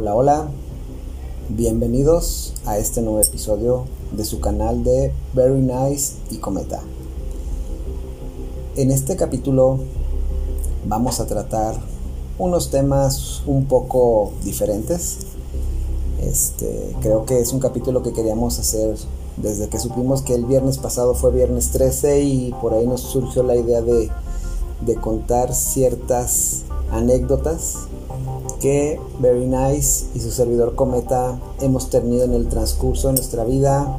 Hola, hola. Bienvenidos a este nuevo episodio de su canal de Very Nice y Cometa. En este capítulo vamos a tratar unos temas un poco diferentes. Este, creo que es un capítulo que queríamos hacer desde que supimos que el viernes pasado fue viernes 13 y por ahí nos surgió la idea de, de contar ciertas anécdotas que Very Nice y su servidor Cometa hemos tenido en el transcurso de nuestra vida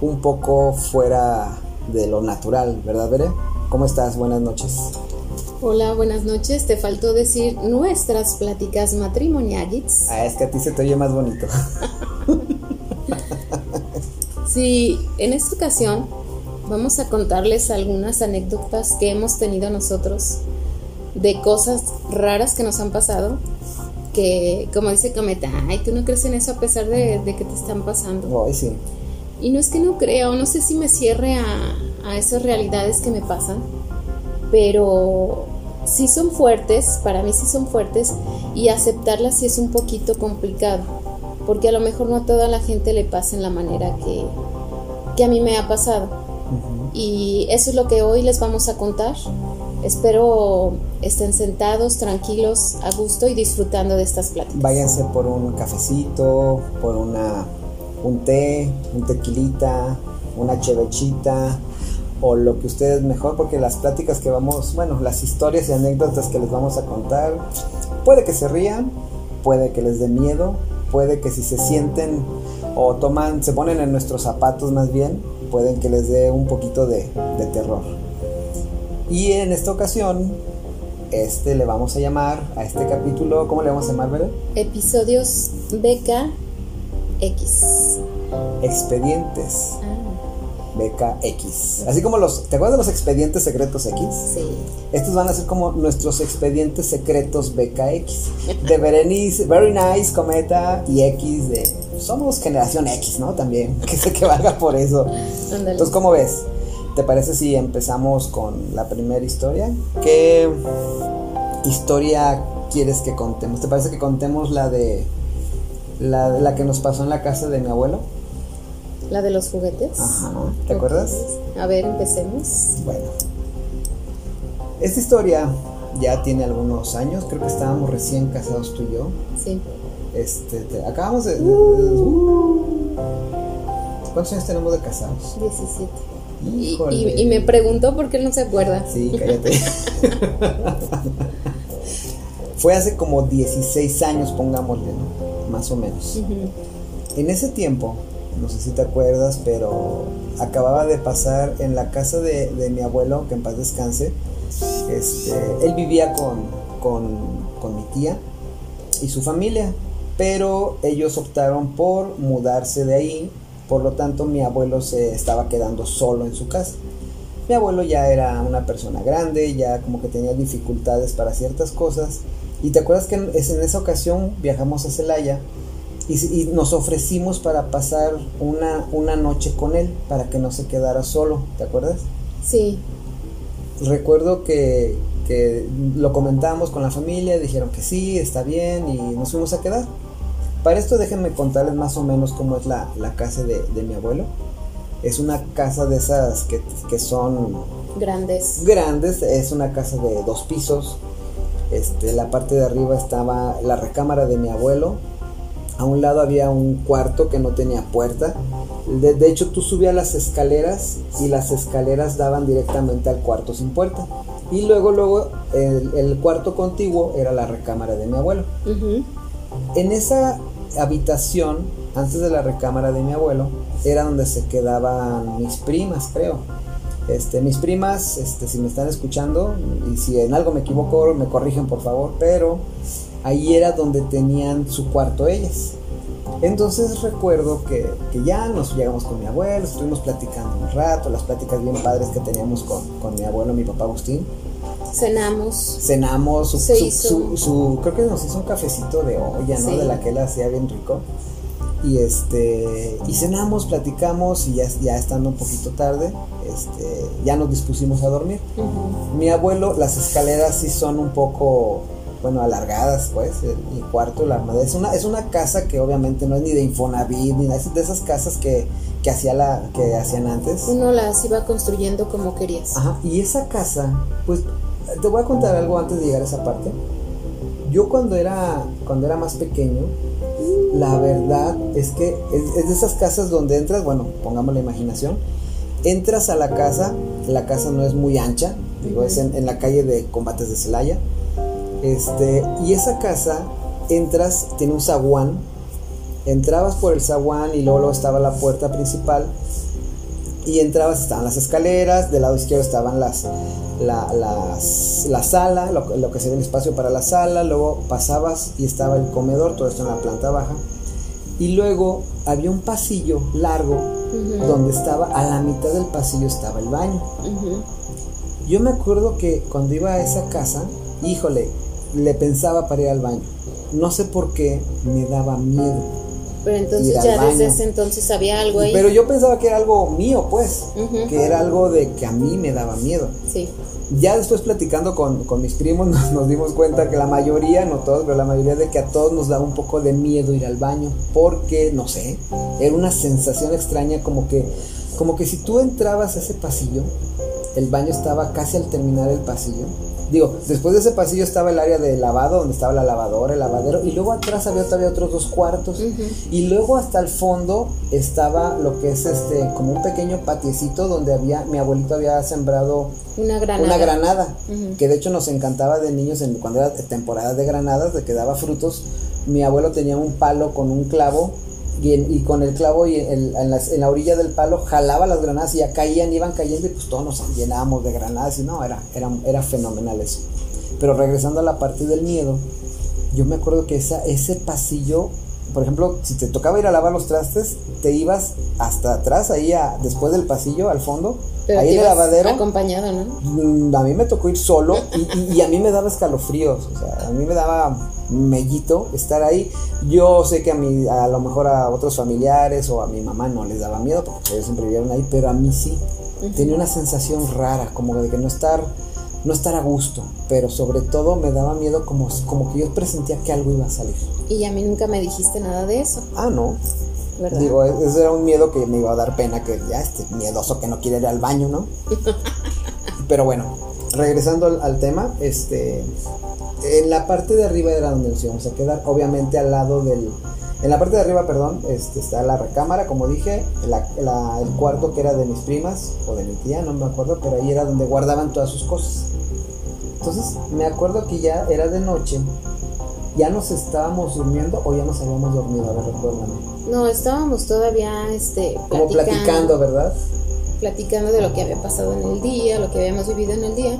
un poco fuera de lo natural, ¿verdad, Bere? ¿Cómo estás? Buenas noches. Hola, buenas noches. Te faltó decir nuestras pláticas matrimoniales. Ah, es que a ti se te oye más bonito. sí, en esta ocasión vamos a contarles algunas anécdotas que hemos tenido nosotros de cosas raras que nos han pasado que, como dice Cometa, ay, tú no crees en eso a pesar de, que te están pasando. Ay, sí. Y no es que no crea, o no sé si me cierre a, a esas realidades que me pasan, pero sí son fuertes, para mí sí son fuertes, y aceptarlas sí es un poquito complicado, porque a lo mejor no a toda la gente le pasa en la manera que, que a mí me ha pasado. Y eso es lo que hoy les vamos a contar. Espero estén sentados, tranquilos, a gusto y disfrutando de estas pláticas. Váyanse por un cafecito, por una, un té, un tequilita, una chevechita o lo que ustedes mejor, porque las pláticas que vamos, bueno, las historias y anécdotas que les vamos a contar, puede que se rían, puede que les dé miedo, puede que si se sienten o toman, se ponen en nuestros zapatos más bien, pueden que les dé un poquito de, de terror. Y en esta ocasión, este le vamos a llamar a este capítulo, ¿cómo le vamos a llamar, verdad? Episodios BKX. Expedientes. Ah. BKX. Así como los. ¿Te acuerdas de los expedientes secretos X? Sí. Estos van a ser como nuestros expedientes secretos BKX. De Berenice, Very Nice, Cometa y X de. Somos generación X, ¿no? También. Que sé que valga por eso. Entonces, ¿cómo ves? ¿Te parece si empezamos con la primera historia? ¿Qué historia quieres que contemos? ¿Te parece que contemos la de. La, la que nos pasó en la casa de mi abuelo? La de los juguetes. Ajá. ¿Te acuerdas? A ver, empecemos. Bueno. Esta historia ya tiene algunos años, creo que estábamos recién casados tú y yo. Sí. Este, acabamos de... Uh. ¿Cuántos años tenemos de casados? 17. Y, y, me preguntó por qué no se acuerda. Sí, cállate. Fue hace como 16 años, pongámosle, ¿no? Más o menos. En ese tiempo, no sé si te acuerdas, pero acababa de pasar en la casa de, mi abuelo, que en paz descanse. Este, él vivía con, con, mi tía y su familia, pero ellos optaron por mudarse de ahí, por lo tanto mi abuelo se estaba quedando solo en su casa. Mi abuelo ya era una persona grande, ya como que tenía dificultades para ciertas cosas. Y te acuerdas que en, esa ocasión viajamos a Celaya y, nos ofrecimos para pasar una, una noche con él, para que no se quedara solo, ¿te acuerdas? Sí. Recuerdo que, que lo comentábamos con la familia, dijeron que sí, está bien, y nos fuimos a quedar. Para esto déjenme contarles más o menos cómo es la, la casa de, de, mi abuelo. Es una casa de esas que, que, son... Grandes. Grandes, es una casa de dos pisos. Este, la parte de arriba estaba la recámara de mi abuelo, a un lado había un cuarto que no tenía puerta. De, hecho, tú subías las escaleras y las escaleras daban directamente al cuarto sin puerta. Y luego, luego, el, cuarto contiguo era la recámara de mi abuelo. En esa habitación, antes de la recámara de mi abuelo, era donde se quedaban mis primas, creo. Este, mis primas, este, si me están escuchando, y si en algo me equivoco, me corrigen por favor, pero ahí era donde tenían su cuarto ellas. Entonces recuerdo que, ya nos llegamos con mi abuelo, estuvimos platicando un rato, las pláticas bien padres que teníamos con, mi abuelo, mi papá Agustín. Cenamos. Cenamos, su, creo que nos hizo un cafecito de olla, ¿no? De la que él hacía bien rico. Y este, y cenamos, platicamos y ya, ya estando un poquito tarde, este, ya nos dispusimos a dormir. Mi abuelo, las escaleras sí son un poco bueno, alargadas, pues, el, el cuarto, la armadura. Es una, es una casa que obviamente no es ni de Infonavit, ni nada, es de esas casas que, que, hacía la, que hacían antes. Uno las iba construyendo como querías. Ajá, y esa casa, pues, te voy a contar algo antes de llegar a esa parte. Yo cuando era, cuando era más pequeño, la verdad es que es, de esas casas donde entras, bueno, pongamos la imaginación, entras a la casa, la casa no es muy ancha, digo, es en, en la calle de Combates de Celaya, este, y esa casa, entras, tiene un zaguán, entrabas por el zaguán y luego, luego estaba la puerta principal, y entrabas, estaban las escaleras, del lado izquierdo estaban las, la, las, la sala, lo, lo que sería el espacio para la sala, luego pasabas y estaba el comedor, todo esto en la planta baja, y luego había un pasillo largo Ujú, donde estaba, a la mitad del pasillo estaba el baño. ujú. Yo me acuerdo que cuando iba a esa casa, híjole, le pensaba para ir al baño. No sé por qué me daba miedo. Pero entonces ya desde ese entonces había algo ahí. Pero yo pensaba que era algo mío, pues, Ujú. que era algo de que a mí me daba miedo. Sí. Ya después platicando con, con mis primos nos, dimos cuenta que la mayoría, no todos, pero la mayoría de que a todos nos daba un poco de miedo ir al baño, porque, no sé, era una sensación extraña como que, como que si tú entrabas a ese pasillo, el baño estaba casi al terminar el pasillo. Digo, después de ese pasillo estaba el área de lavado, donde estaba la lavadora, el lavadero, y luego atrás había todavía otros dos cuartos. Y luego hasta el fondo estaba lo que es este, como un pequeño patiecito donde había, mi abuelito había sembrado Una granada. una granada, que de hecho nos encantaba de niños en, cuando era temporada de granadas, de que daba frutos. Mi abuelo tenía un palo con un clavo y, con el clavo y en, la orilla del palo jalaba las granadas y ya caían, iban cayendo y pues todos nos llenábamos de granadas y no, era, era, era fenomenal eso. Pero regresando a la parte del miedo, yo me acuerdo que ese pasillo, por ejemplo, si te tocaba ir a lavar los trastes, te ibas hasta atrás, ahí a- después del pasillo, al fondo, Pero ahí te en el lavadero. acompañado, ¿no? Mm, A mí me tocó ir solo y, y- y a mí me daba escalofríos, o sea, a mí me daba mellito estar ahí. Yo sé que a mí, a lo mejor a otros familiares o a mi mamá no les daba miedo porque ellos siempre vivieron ahí, pero a mí sí. Tenía una sensación rara, como de que no estar, no estar a gusto, pero sobre todo me daba miedo como, como que yo presentía que algo iba a salir. Y a mí nunca me dijiste nada de eso, Ah, no. ¿verdad? Digo, e- ese era un miedo que me iba a dar pena, que ya este miedoso que no quiere ir al baño, ¿no? Pero bueno, regresando al, al tema, este, en la parte de arriba era donde nos íbamos a quedar, obviamente al lado del, en la parte de arriba, perdón, este, está la recámara, como dije, la- la- el cuarto que era de mis primas o de mi tía, no me acuerdo, pero ahí era donde guardaban todas sus cosas. Entonces, me acuerdo que ya era de noche, ya nos estábamos durmiendo o ya nos habíamos dormido, a ver, recuérdame. No, estábamos todavía este, Como platicando, ¿verdad? platicando de lo que había pasado en el día, lo que habíamos vivido en el día.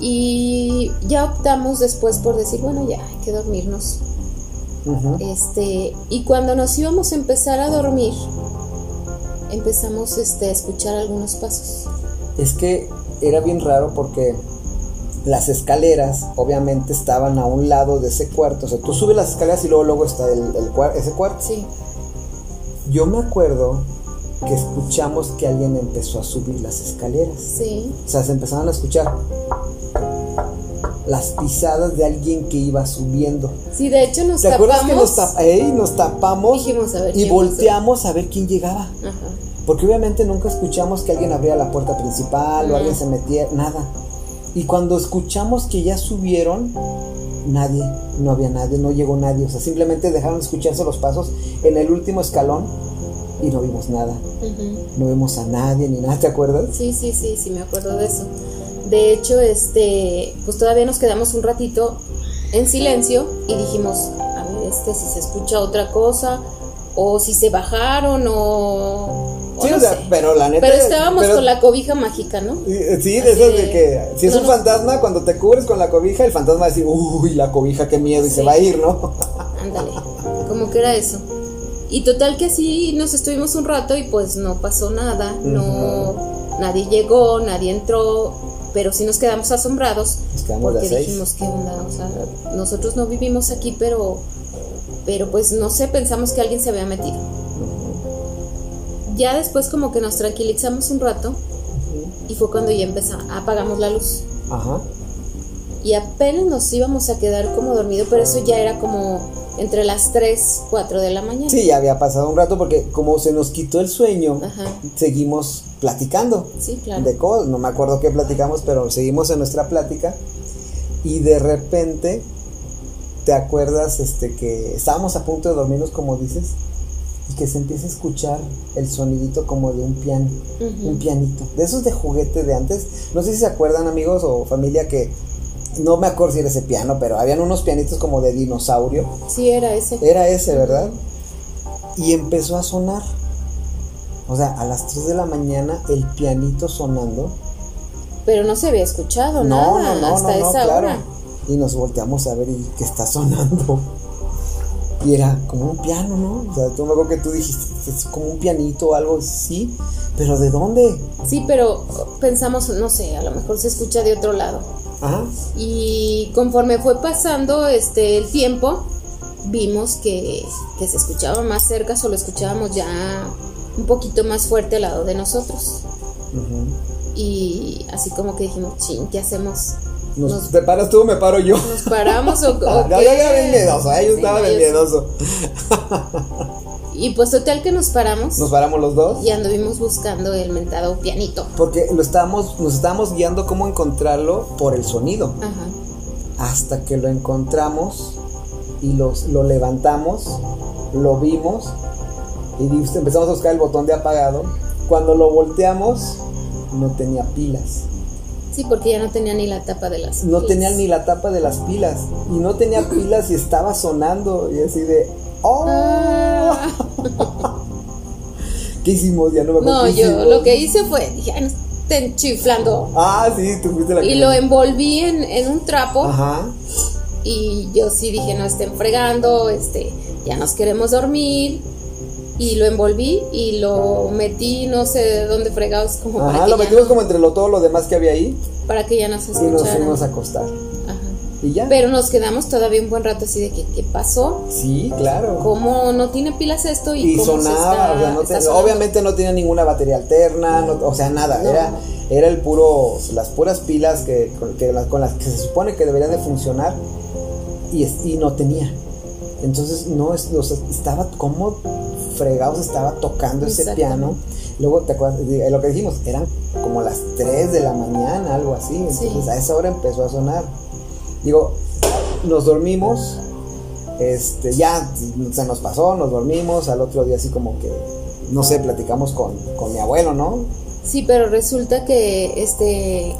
Y ya optamos después por decir, bueno, ya hay que dormirnos. Este, y cuando nos íbamos a empezar a dormir, empezamos este, a escuchar algunos pasos. Es que era bien raro porque las escaleras obviamente estaban a un lado de ese cuarto. O sea, tú subes las escaleras y luego, luego está el, el cuar- ese cuarto. Sí, Yo me acuerdo que escuchamos que alguien empezó a subir las escaleras. sí. O sea, se empezaron a escuchar las pisadas de alguien que iba subiendo. Sí, de hecho nos ¿Te acuerdas que nos, tapamos. tap- ey, nos tapamos Dijimos, a ver y volteamos a ver quién llegaba? Ajá. Porque obviamente nunca escuchamos que alguien abría la puerta principal o alguien se metía, nada. Y cuando escuchamos que ya subieron, nadie, no había nadie, no llegó nadie. O sea, simplemente dejaron de escucharse los pasos en el último escalón y no vimos nada. No vimos a nadie ni nada, ¿te acuerdas? Sí, sí, sí, sí, me acuerdo de eso. De hecho, este, pues todavía nos quedamos un ratito en silencio y dijimos, a ver, este, si se escucha otra cosa, o si se bajaron, o, no sé. pero la neta. Pero estábamos pero- con la cobija mágica, ¿no? Sí, de Así esas de de- que si es no un fantasma, cuando te cubres con la cobija, el fantasma va a decir, uy, la cobija, qué miedo, y se va a ir, ¿no? Ándale, como que era eso. Y total que así nos estuvimos un rato y pues no pasó nada, no, nadie llegó, nadie entró, pero sí nos quedamos asombrados Nos quedamos de porque seis. dijimos qué onda, o sea, nosotros no vivimos aquí, pero, pero pues no sé, pensamos que alguien se había metido. Ya después como que nos tranquilizamos un rato y fue cuando ya empezamos, apagamos la luz. Ajá. y apenas nos íbamos a quedar como dormido, pero eso ya era como entre las 3, 4 de la mañana. Sí, ya había pasado un rato porque como se nos quitó el sueño, Ajá. seguimos platicando. Sí, claro. De cosas, no me acuerdo qué platicamos, pero seguimos en nuestra plática y de repente te acuerdas este que estábamos a punto de dormirnos como dices y que se empieza a escuchar el sonidito como de un piano, un pianito, de esos de juguete de antes. No sé si se acuerdan amigos o familia que no me acuerdo si era ese piano, pero habían unos pianitos como de dinosaurio. Sí, era ese. Era ese, ¿verdad? Y empezó a sonar. O sea, a las 3 de la mañana el pianito sonando. Pero no se había escuchado No, nada no, no, hasta esa claro. hora. Y nos volteamos a ver y que está sonando. Y era como un piano, ¿no? O sea, tú me acuerdo que tú dijiste, es como un pianito o algo así. Pero ¿de dónde? Sí, pero pensamos, no sé, a lo mejor se escucha de otro lado. Ajá. Y conforme fue pasando este el tiempo, vimos que, que se escuchaba más cerca, solo escuchábamos ya un poquito más fuerte al lado de nosotros. Ujú. Y así como que dijimos, ching, ¿qué hacemos? Nos, Nos- ¿Te paras tú o me paro yo? ¿Nos paramos o, o no, yo ya bien miedoso, ¿eh? yo Sí, estaba bien miedoso. Y pues total que nos paramos Nos paramos los dos. y anduvimos buscando el mentado pianito. Porque lo estábamos, nos estábamos guiando cómo encontrarlo por el sonido. Ajá. hasta que lo encontramos y los, lo levantamos, lo vimos y empezamos a buscar el botón de apagado. Cuando lo volteamos, no tenía pilas. Sí, porque ya no tenía ni la tapa de las No pilas. tenía ni la tapa de las pilas. Y no tenía pilas y estaba sonando. Y así de. ¡Oh! Ah. ¿Qué hicimos? Ya no me acuerdo No, yo lo que hice fue, dije, "Ay, no estén chiflando. Ah, sí, tú fuiste la Y lo envolví en, en un trapo Ajá. y yo sí dije, no estén fregando, este, ya nos queremos dormir. Y lo envolví y lo metí, no sé de dónde fregados, como para, que lo metimos no- como entre lo, todo lo demás que había ahí. para que ya no se Y nos escuchara. fuimos a acostar. Ajá. Y ya. Pero nos quedamos todavía un buen rato así de que, ¿qué pasó? Sí, claro. ¿Cómo no tiene pilas esto? Y, y cómo se sonaba, está- o sea, no está te- sonando? obviamente no tenía ninguna batería alterna, no- o sea, nada, No. era era el puro las puras pilas que con, que las, con las que se supone que deberían de funcionar y, y no tenía. Entonces no es, o sea, estaba como fregados estaba tocando ese piano. Luego te acuerdas lo que dijimos, eran como las 3 de la mañana, algo así. Entonces Sí. a esa hora empezó a sonar. Digo, nos dormimos, este, ya se nos pasó, nos dormimos, al otro día así como que, no sé, platicamos con, con mi abuelo, ¿no? Sí, pero resulta que este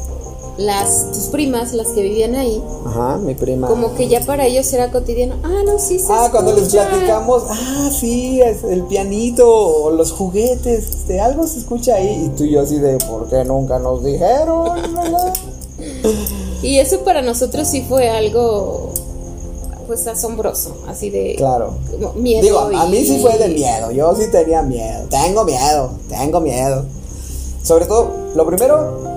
las tus primas, las que vivían ahí, Ajá, mi prima. como que ya para ellos era cotidiano. Ah, no, sí se Ah, cuando les escucha". platicamos, ah, sí, es el pianito o los juguetes, este, algo se escucha ahí. Y tú y yo así de, ¿por qué nunca nos dijeron? verdad?" Y eso para nosotros sí fue algo pues asombroso, así de Claro. miedo. Digo, a mí sí fue de miedo, yo sí tenía miedo, tengo miedo, tengo miedo. Sobre todo, lo primero,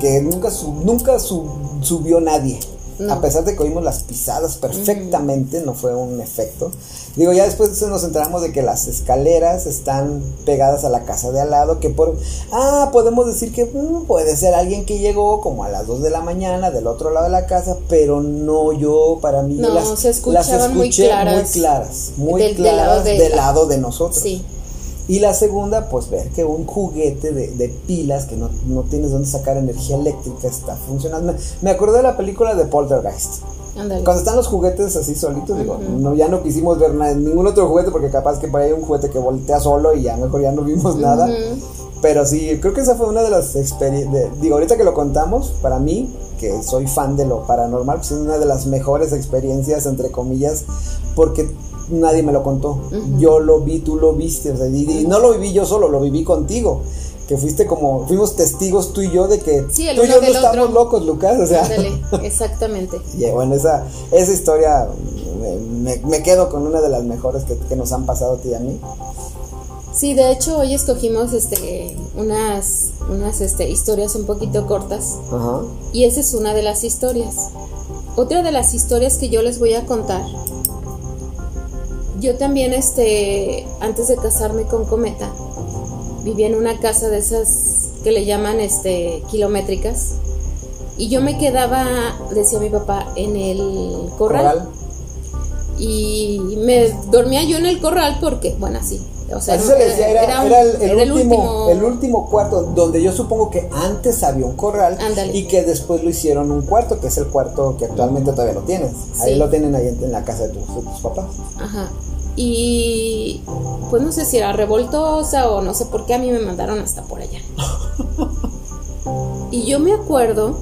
que nunca, su- nunca su- subió nadie. No. A pesar de que oímos las pisadas perfectamente, no fue un efecto. Digo, ya después nos enteramos de que las escaleras están pegadas a la casa de al lado, que por... Ah, podemos decir que mm, puede ser alguien que llegó como a las 2 de la mañana del otro lado de la casa, pero no yo, para mí, No, las, se escuchaban las muy escuché claras. muy claras, muy Del- del lado claras de- del lado de nosotros. Sí. Y la segunda, pues ver que un juguete de, de pilas que no, no tienes dónde sacar energía eléctrica está funcionando. Me, acordé de la película de Poltergeist. Ándale. Cuando están los juguetes así solitos, digo, Ujú. no, ya no quisimos ver nada, ningún otro juguete porque capaz que por ahí hay un juguete que voltea solo y ya mejor ya no vimos nada. Ujú. Pero sí, creo que esa fue una de las experiencias, digo, ahorita que lo contamos, para mí, que soy fan de lo paranormal, pues es una de las mejores experiencias, entre comillas, porque nadie me lo contó. Yo lo vi, tú lo viste, o sea, y, y no lo viví yo solo, lo viví contigo. Que fuiste como, fuimos testigos tú y yo de que Sí, tú y yo no estamos otro. locos, Lucas, o sea. Ándale, exactamente. Y bueno, esa, esa historia me, me- me quedo con una de las mejores que, que nos han pasado a ti y a mí. Sí, de hecho hoy escogimos este unas unas este historias un poquito cortas y esa es una de las historias. Otra de las historias que yo les voy a contar. Yo también este antes de casarme con Cometa vivía en una casa de esas que le llaman este kilométricas Y yo me quedaba, decía mi papá, en el corral. Corral. Y me dormía yo en el corral porque, bueno, así. O sea, Así se le decía, era, un- era el, era último, el último cuarto, donde yo supongo que antes había un corral Ándale. y que después lo hicieron un cuarto, que es el cuarto que actualmente todavía lo tienes. Ahí Sí. lo tienen ahí en, en la casa de tus, de tus papás. Ajá. Y pues no sé si era revoltosa o no sé por qué a mí me mandaron hasta por allá. y yo me acuerdo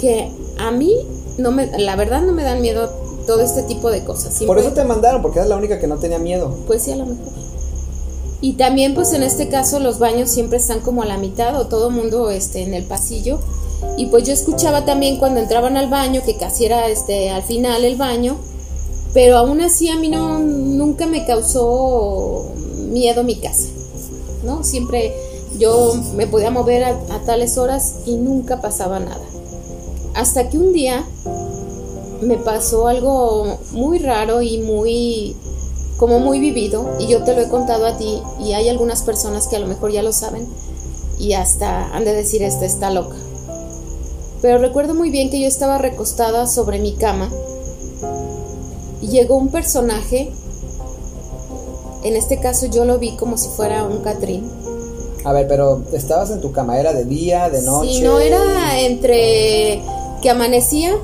que a mí no me, la verdad no me dan miedo todo este tipo de cosas. Por eso te mandaron, porque eras la única que no tenía miedo. Pues sí, a lo mejor. Y también, pues en este caso, los baños siempre están como a la mitad o todo mundo este, en el pasillo. Y pues yo escuchaba también cuando entraban al baño, que casi era este, al final el baño. Pero aún así a mí no, nunca me causó miedo mi casa. ¿No? Siempre yo me podía mover a, tales horas y nunca pasaba nada. Hasta que un día me pasó algo muy raro y muy como muy vivido y yo te lo he contado a ti y hay algunas personas que a lo mejor ya lo saben y hasta han de decir esta está loca. Pero recuerdo muy bien que yo estaba recostada sobre mi cama llegó un personaje, en este caso yo lo vi como si fuera un Catrín. A ver, pero estabas en tu cama, ¿era de día, de noche? Si no era entre que amanecía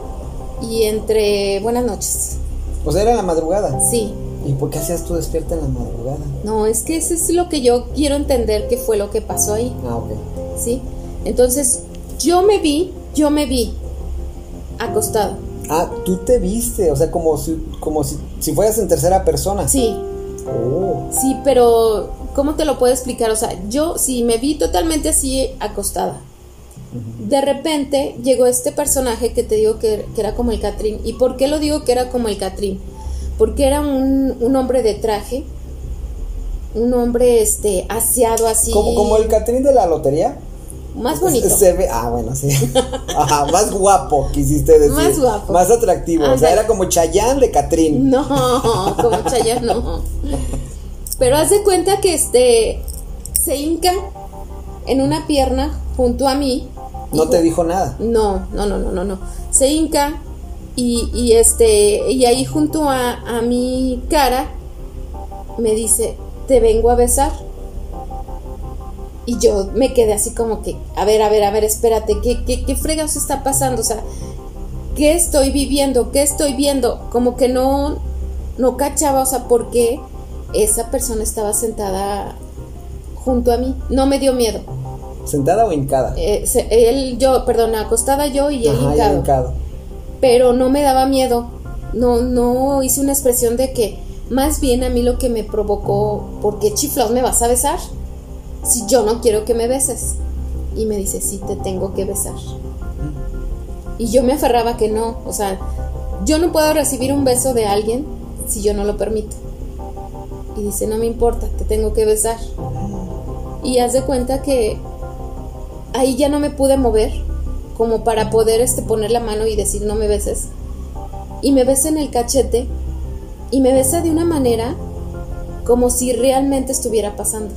y entre buenas noches. Pues era en la madrugada. Sí, ¿Y por qué hacías tú despierta en la madrugada? No, es que eso es lo que yo quiero entender que fue lo que pasó ahí, Ah, ok. ¿sí? Entonces, yo me vi, yo me vi acostado. Ah, tú te viste, o sea, como si, como si, si fueras en tercera persona. Sí, Oh. sí, pero ¿cómo te lo puedo explicar? O sea, yo sí me vi totalmente así acostada. De repente llegó este personaje que te digo que, que era como el Catrín. ¿Y por qué lo digo que era como el Catrín? Porque era un, un hombre de traje, un hombre este aseado así. Como, como el Catrín de la lotería. Más bonito. Se ve, ah, bueno, sí. Ajá, más guapo, quisiste decir. Más guapo. Más atractivo. O sea, era como Chayán de Catrín. No, como Chayanne no. Pero haz de cuenta que este se hinca en una pierna junto a mí. No te dijo nada. No, no, no, no, no, no. Se hinca y, y este y ahí junto a, a mi cara me dice, "Te vengo a besar." Y yo me quedé así como que, a ver, a ver, a ver, espérate, ¿qué, qué, qué fregados está pasando? O sea, ¿qué estoy viviendo? ¿Qué estoy viendo? Como que no, no cachaba, o sea, por qué esa persona estaba sentada junto a mí. No me dio miedo. ¿Sentada o hincada? Eh, se- él, yo, perdón, acostada yo y él Ajá, y hincado. hincado. Pero no me daba miedo. No, no hice una expresión de que, más bien a mí lo que me provocó, ¿por qué chiflados me vas a besar? Si yo no quiero que me beses. Y me dice, sí, te tengo que besar. Y yo me aferraba que no. O sea, yo no puedo recibir un beso de alguien si yo no lo permito. Y dice, no me importa, te tengo que besar. Y haz de cuenta que ahí ya no me pude mover como para poder este, poner la mano y decir no me beses. Y me besa en el cachete y me besa de una manera como si realmente estuviera pasando.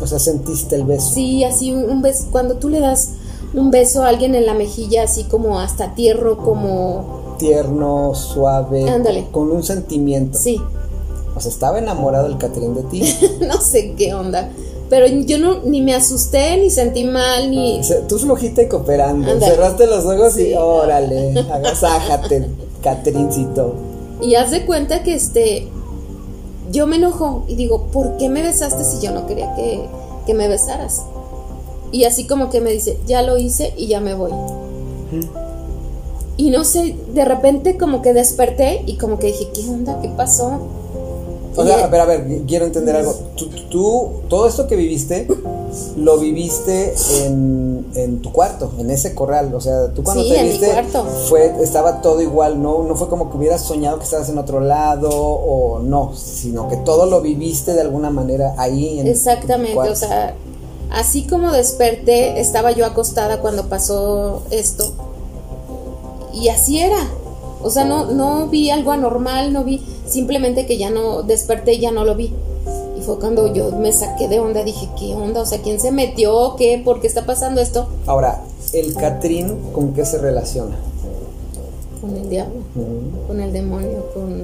O sea, sentiste el beso. Sí, así un, un beso, cuando tú le das un beso a alguien en la mejilla, así como hasta tierno, como... Tierno, suave. Ándale. Con un sentimiento. Sí, O sea, estaba enamorado el Catrín de ti. no sé qué onda. Pero yo no, ni me asusté, ni sentí mal, ni... Sea, tú flojita y cooperando. Ándale. Cerraste los ojos y órale, agasájate, Catrincito. Y haz de cuenta que este. Yo me enojo y digo, ¿por qué me besaste si yo no quería que, que me besaras? Y así como que me dice, ya lo hice y ya me voy. Y no sé, de repente como que desperté y como que dije, ¿qué onda? ¿Qué pasó? O sea, a ver, a ver, quiero entender algo. Tú, tú- todo esto que viviste, lo viviste en, en tu cuarto, en ese corral. O sea, tú cuando Sí, te en mi viste, cuarto. fue, estaba todo igual, ¿no? No fue como que hubieras soñado que estabas en otro lado o no, sino que todo lo viviste de alguna manera ahí en tu Exactamente, o sea, así como desperté, estaba yo acostada cuando pasó esto. Y así era. O sea, no, no vi algo anormal, no vi, simplemente que ya no desperté y ya no lo vi. Y fue cuando yo me saqué de onda, dije, ¿qué onda? O sea, ¿quién se metió? ¿Qué? ¿Por qué está pasando esto? Ahora, el Catrín con qué se relaciona? Con el diablo, con el demonio, con...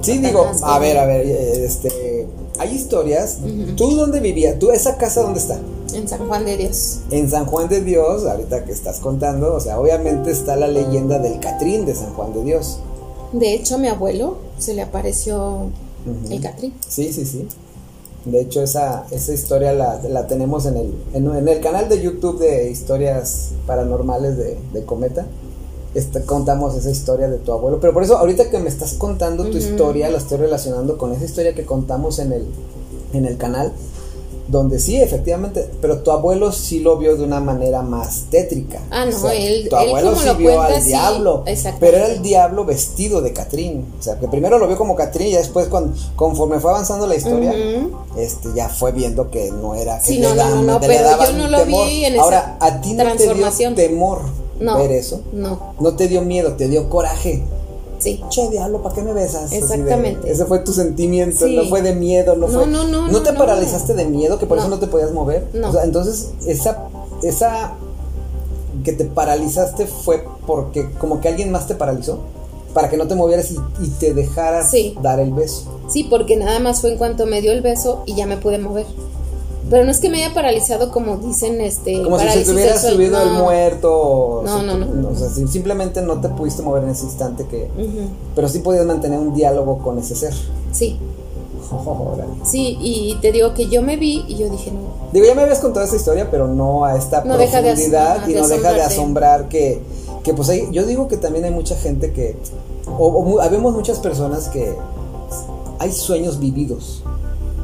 Sí, digo, a ver, a ver, este, hay historias. ¿Tú dónde vivías? ¿Tú esa casa dónde está? En San Juan de Dios. En San Juan de Dios, ahorita que estás contando, o sea, obviamente está la leyenda del Catrín de San Juan de Dios. De hecho, a mi abuelo se le apareció el Catrín. Sí, sí, sí. De hecho, esa, esa historia la, la tenemos en el, en, el canal de YouTube de historias paranormales de, de Cometa. Este, contamos esa historia de tu abuelo. Pero por eso, ahorita que me estás contando tu historia, la estoy relacionando con esa historia que contamos en el, en el canal donde sí, efectivamente, pero tu abuelo sí lo vio de una manera más tétrica. Ah, no, él, tu abuelo sí vio al diablo, pero era el diablo vestido de Catrín. O sea, que primero lo vio como Catrín y después cuando, conforme fue avanzando la historia, este ya fue viendo que no era que sí, no, no, no, pero yo no lo vi en Ahora, a ti no te dio temor ver eso. No. No te dio miedo, te dio coraje. Sí. Che, diablo, ¿para qué me besas? Exactamente. ese fue tu sentimiento, no fue de miedo, no, fue. No, no, no. te paralizaste de miedo que por eso no te podías mover? No. O sea, entonces, esa, esa que te paralizaste fue porque como que alguien más te paralizó para que no te movieras y, te dejaras dar el beso. Sí, porque nada más fue en cuanto me dio el beso y ya me pude mover. Pero no es que me haya paralizado como dicen este. Como si se te hubiera subido el muerto. No, no, no, O sea, simplemente no te pudiste mover en ese instante que. Pero sí podías mantener un diálogo con ese ser. Sí. sí, y te digo que yo me vi y yo dije no. Digo, ya me habías contado esa historia, pero no a esta profundidad y no deja de asombrar que, que pues hay, yo digo que también hay mucha gente que, o, o habemos muchas personas que hay sueños vividos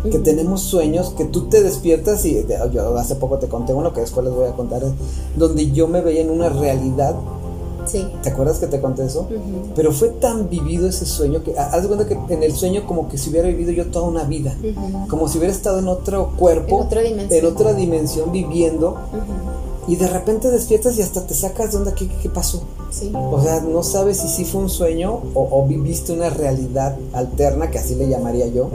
que tenemos sueños, que tú te despiertas y yo hace poco te conté uno que después les voy a contar, donde yo me veía en una realidad. Sí. ¿Te acuerdas que te conté eso? Pero fue tan vivido ese sueño que, haz de cuenta que en el sueño como que si hubiera vivido yo toda una vida, como si hubiera estado en otro cuerpo, en otra dimensión, en otra dimensión viviendo. Y de repente despiertas y hasta te sacas de onda, ¿qué, qué pasó? Sí. O sea, no sabes si sí fue un sueño o, o, viviste una realidad alterna, que así le llamaría yo.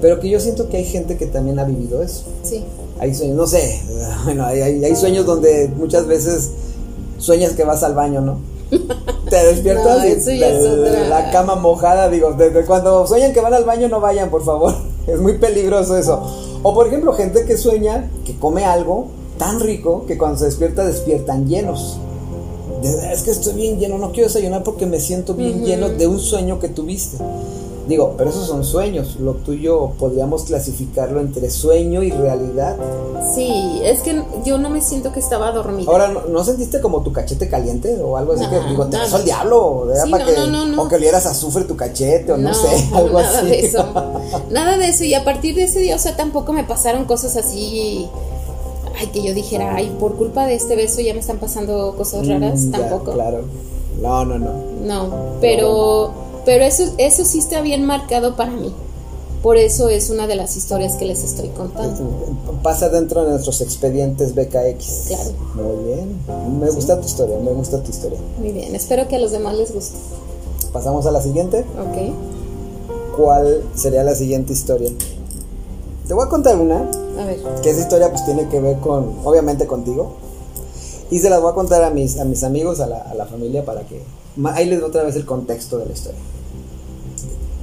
Pero que yo siento que hay gente que también ha vivido eso. Sí. Hay sueños, no sé, bueno, hay, hay, sueños donde muchas veces sueñas que vas al baño, ¿no? Te despiertas y la, cama mojada, digo, desde cuando sueñan que van al baño no vayan, por favor. Es muy peligroso eso. O por ejemplo, gente que sueña que come algo tan rico que cuando se despierta despiertan llenos. Es que estoy bien lleno, no quiero desayunar porque me siento bien lleno de un sueño que tuviste. Digo, pero esos son sueños. Lo tuyo podríamos clasificarlo entre sueño y realidad. Sí, es que yo no me siento que estaba dormida. Ahora, ¿no, sentiste como tu cachete caliente o algo así? que digo, te pasó al diablo, sí, para que, o que olieras azufre tu cachete o no, sé, algo nada de eso. nada de eso. Y a partir de ese día, o sea, tampoco me pasaron cosas así. Ay, que yo dijera, ay, por culpa de este beso ya me están pasando cosas raras. Mm, tampoco. Claro. No, no, no. No, pero. Pero eso, eso sí está bien marcado para mí. Por eso es una de las historias que les estoy contando. Pasa dentro de nuestros expedientes BKX. Claro. Muy bien. Me gusta tu historia, me gusta tu historia. Muy bien, espero que a los demás les guste. Pasamos a la siguiente. Ok. ¿Cuál sería la siguiente historia? Te voy a contar una. A ver. Que esa historia pues tiene que ver con, obviamente contigo. Y se las voy a contar a mis, a mis amigos, a la, a la familia, para que... Ahí les doy otra vez el contexto de la historia.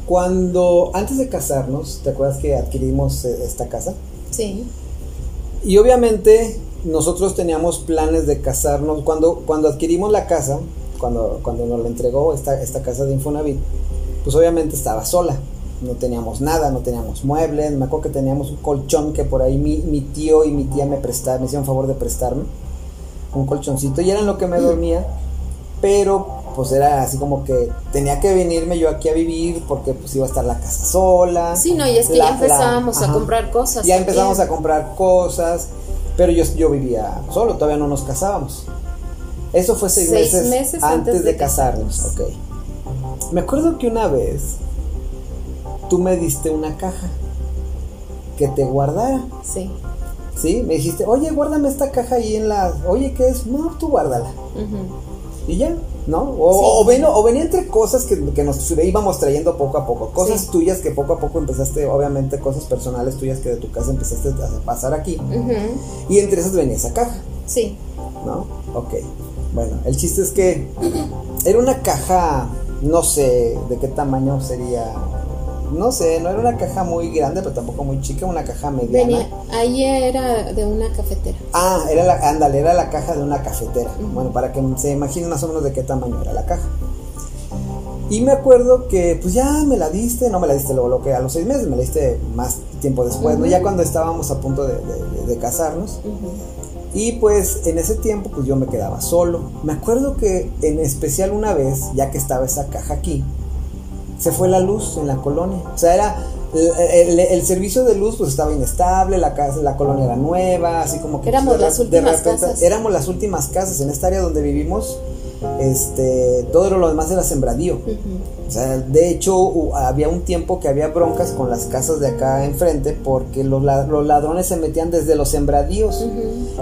Cuando, antes de casarnos, ¿te acuerdas que adquirimos eh, esta casa? Sí. Y obviamente nosotros teníamos planes de casarnos. Cuando, cuando adquirimos la casa, cuando, cuando nos la entregó esta, esta casa de Infonavit, pues obviamente estaba sola. No teníamos nada, no teníamos muebles. Me acuerdo que teníamos un colchón que por ahí mi, mi tío y mi tía me prestaron, me hicieron favor de prestarme. Un colchoncito y era en lo que me dormía. Pero pues era así como que tenía que venirme yo aquí a vivir porque pues iba a estar la casa sola. Sí, no, y es que ya empezábamos a comprar cosas. Ya empezamos a comprar cosas, pero yo, yo vivía solo, todavía no nos casábamos. Eso fue seis, meses, antes, de, casarnos. Ok. Me acuerdo que una vez tú me diste una caja que te guardara. Sí. Sí, me dijiste, oye, guárdame esta caja ahí en la... Oye, ¿qué es? No, tú guárdala. Y ya, ¿no? O, o, venía entre cosas que, nos íbamos trayendo poco a poco, cosas tuyas que poco a poco empezaste, obviamente cosas personales tuyas que de tu casa empezaste a pasar aquí. Y entre esas venía esa caja. Sí. ¿No? Ok, bueno, el chiste es que era una caja, no sé de qué tamaño sería, no sé, no era una caja muy grande, pero tampoco muy chica, una caja mediana. Venía, ahí era de una cafetera. Ah, era la, ándale, era la caja de una cafetera. Bueno, para que se imaginen más o menos de qué tamaño era la caja. Y me acuerdo que, pues ya me la diste, no me la diste luego, lo que a los seis meses, me la diste más tiempo después, ¿no? Ya cuando estábamos a punto de, de- de casarnos. Y pues en ese tiempo, pues yo me quedaba solo. Me acuerdo que en especial una vez, ya que estaba esa caja aquí, se fue la luz en la colonia. O sea, era. El, el- el servicio de luz pues estaba inestable, la casa, la colonia era nueva, así como que Éramos pues, las de últimas repente- casas. éramos las últimas casas en esta área donde vivimos. Este, todo lo demás era sembradío. O sea, de hecho, había un tiempo que había broncas con las casas de acá enfrente porque los, la- los ladrones se metían desde los sembradíos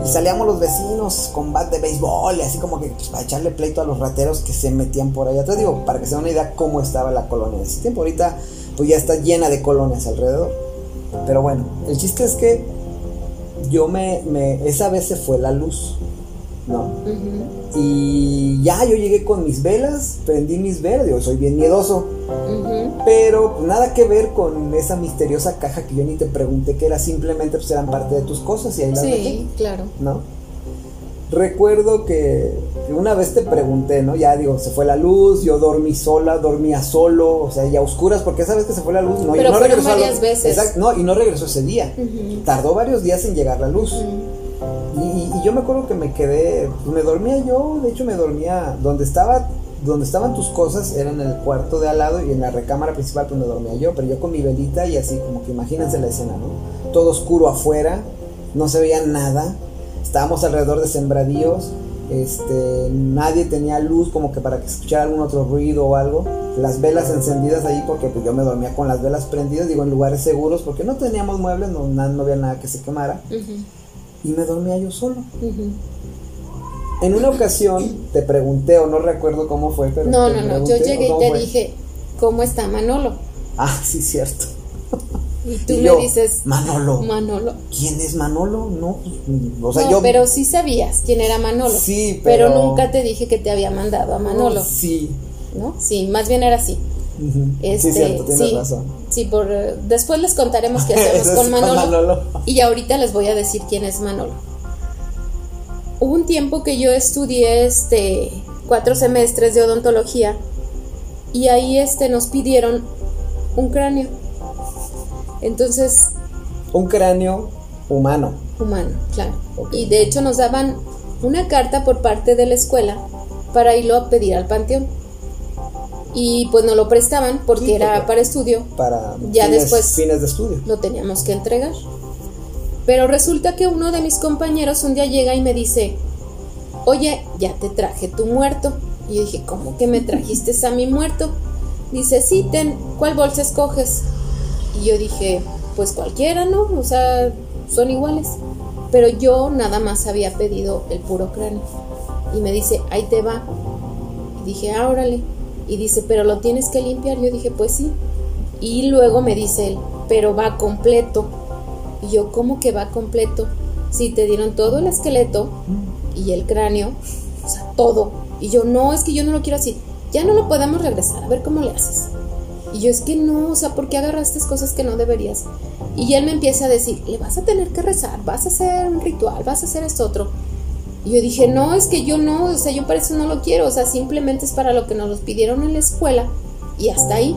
y salíamos los vecinos con bat de béisbol y así como que pues, para echarle pleito a los rateros que se metían por allá atrás. Digo, para que se den una idea cómo estaba la colonia en ese tiempo. Ahorita, pues ya está llena de colonias alrededor. Pero bueno, el chiste es que yo me, me esa vez se fue la luz, ¿no? Y ya yo llegué con mis velas, prendí mis velas, yo soy bien miedoso, pero pues, nada que ver con esa misteriosa caja que yo ni te pregunté que era simplemente pues eran parte de tus cosas y ahí las dejé, Sí, claro. ¿no? Recuerdo que, una vez te pregunté, ¿no? Ya digo, se fue la luz, yo dormí sola, dormía solo, o sea, y a oscuras, porque esa vez que se fue la luz, no, y Pero no regresó a la- varias veces. No, y no regresó ese día. Tardó varios días en llegar la luz. Yo me acuerdo que me quedé, me dormía yo, de hecho me dormía donde estaba, donde estaban tus cosas, era en el cuarto de al lado y en la recámara principal pues me dormía yo, pero yo con mi velita y así como que imagínense la escena, ¿no? Todo oscuro afuera, no se veía nada, estábamos alrededor de sembradíos, este, nadie tenía luz como que para que escuchara algún otro ruido o algo, las velas encendidas ahí porque pues yo me dormía con las velas prendidas, digo en lugares seguros porque no teníamos muebles, no, no había nada que se quemara. Y me dormía yo solo. Ujú. En una ocasión te pregunté, o no recuerdo cómo fue, pero. No, no, no. Yo llegué ¿o y te fue? dije, ¿cómo está Manolo? Ah, sí, cierto. Y tú Y me yo, dices, Manolo. Manolo. ¿Quién es Manolo? No, o sea, no, yo. pero sí sabías quién era Manolo. Sí, pero... pero- nunca te dije que te había mandado a Manolo, Sí. ¿no? Sí, más bien era así. Ujú. Este, sí, cierto, tienes sí, razón. Sí, por eh, después les contaremos qué hacemos con Manolo, Manolo. y ahorita les voy a decir quién es Manolo. Hubo un tiempo que yo estudié este cuatro semestres de odontología y ahí este nos pidieron un cráneo. Entonces, Un cráneo humano. humano, claro. Y de hecho nos daban una carta por parte de la escuela para irlo a pedir al panteón. Y pues no lo prestaban porque Sí, era para estudio, Para Ya fines, después- fines de estudio. lo teníamos que entregar. Pero resulta que uno de mis compañeros un día llega y me dice, oye, ya te traje tu muerto. Y yo dije, ¿cómo que me trajiste a mi muerto? Dice, sí, ten, ¿cuál bolsa escoges? Y yo dije, pues cualquiera, ¿no? O sea, son iguales. Pero yo nada más había pedido el puro cráneo. Y me dice, ahí te va. Y dije, ah, órale. Y dice, pero lo tienes que limpiar. Yo dije, pues sí. Y luego me dice él, pero va completo. Y yo, ¿cómo que va completo? Si te dieron todo el esqueleto y el cráneo, o sea, todo. Y yo, no, es que yo no lo quiero así. Ya no lo podemos regresar, a ver cómo le haces. Y yo, es que no, o sea, ¿por qué agarraste cosas que no deberías? Y él me empieza a decir, le vas a tener que rezar, vas a hacer un ritual, vas a hacer esto otro. Y yo dije, no, es que yo no, o sea, yo para eso no lo quiero, o sea, simplemente es para lo que nos los pidieron en la escuela y hasta ahí.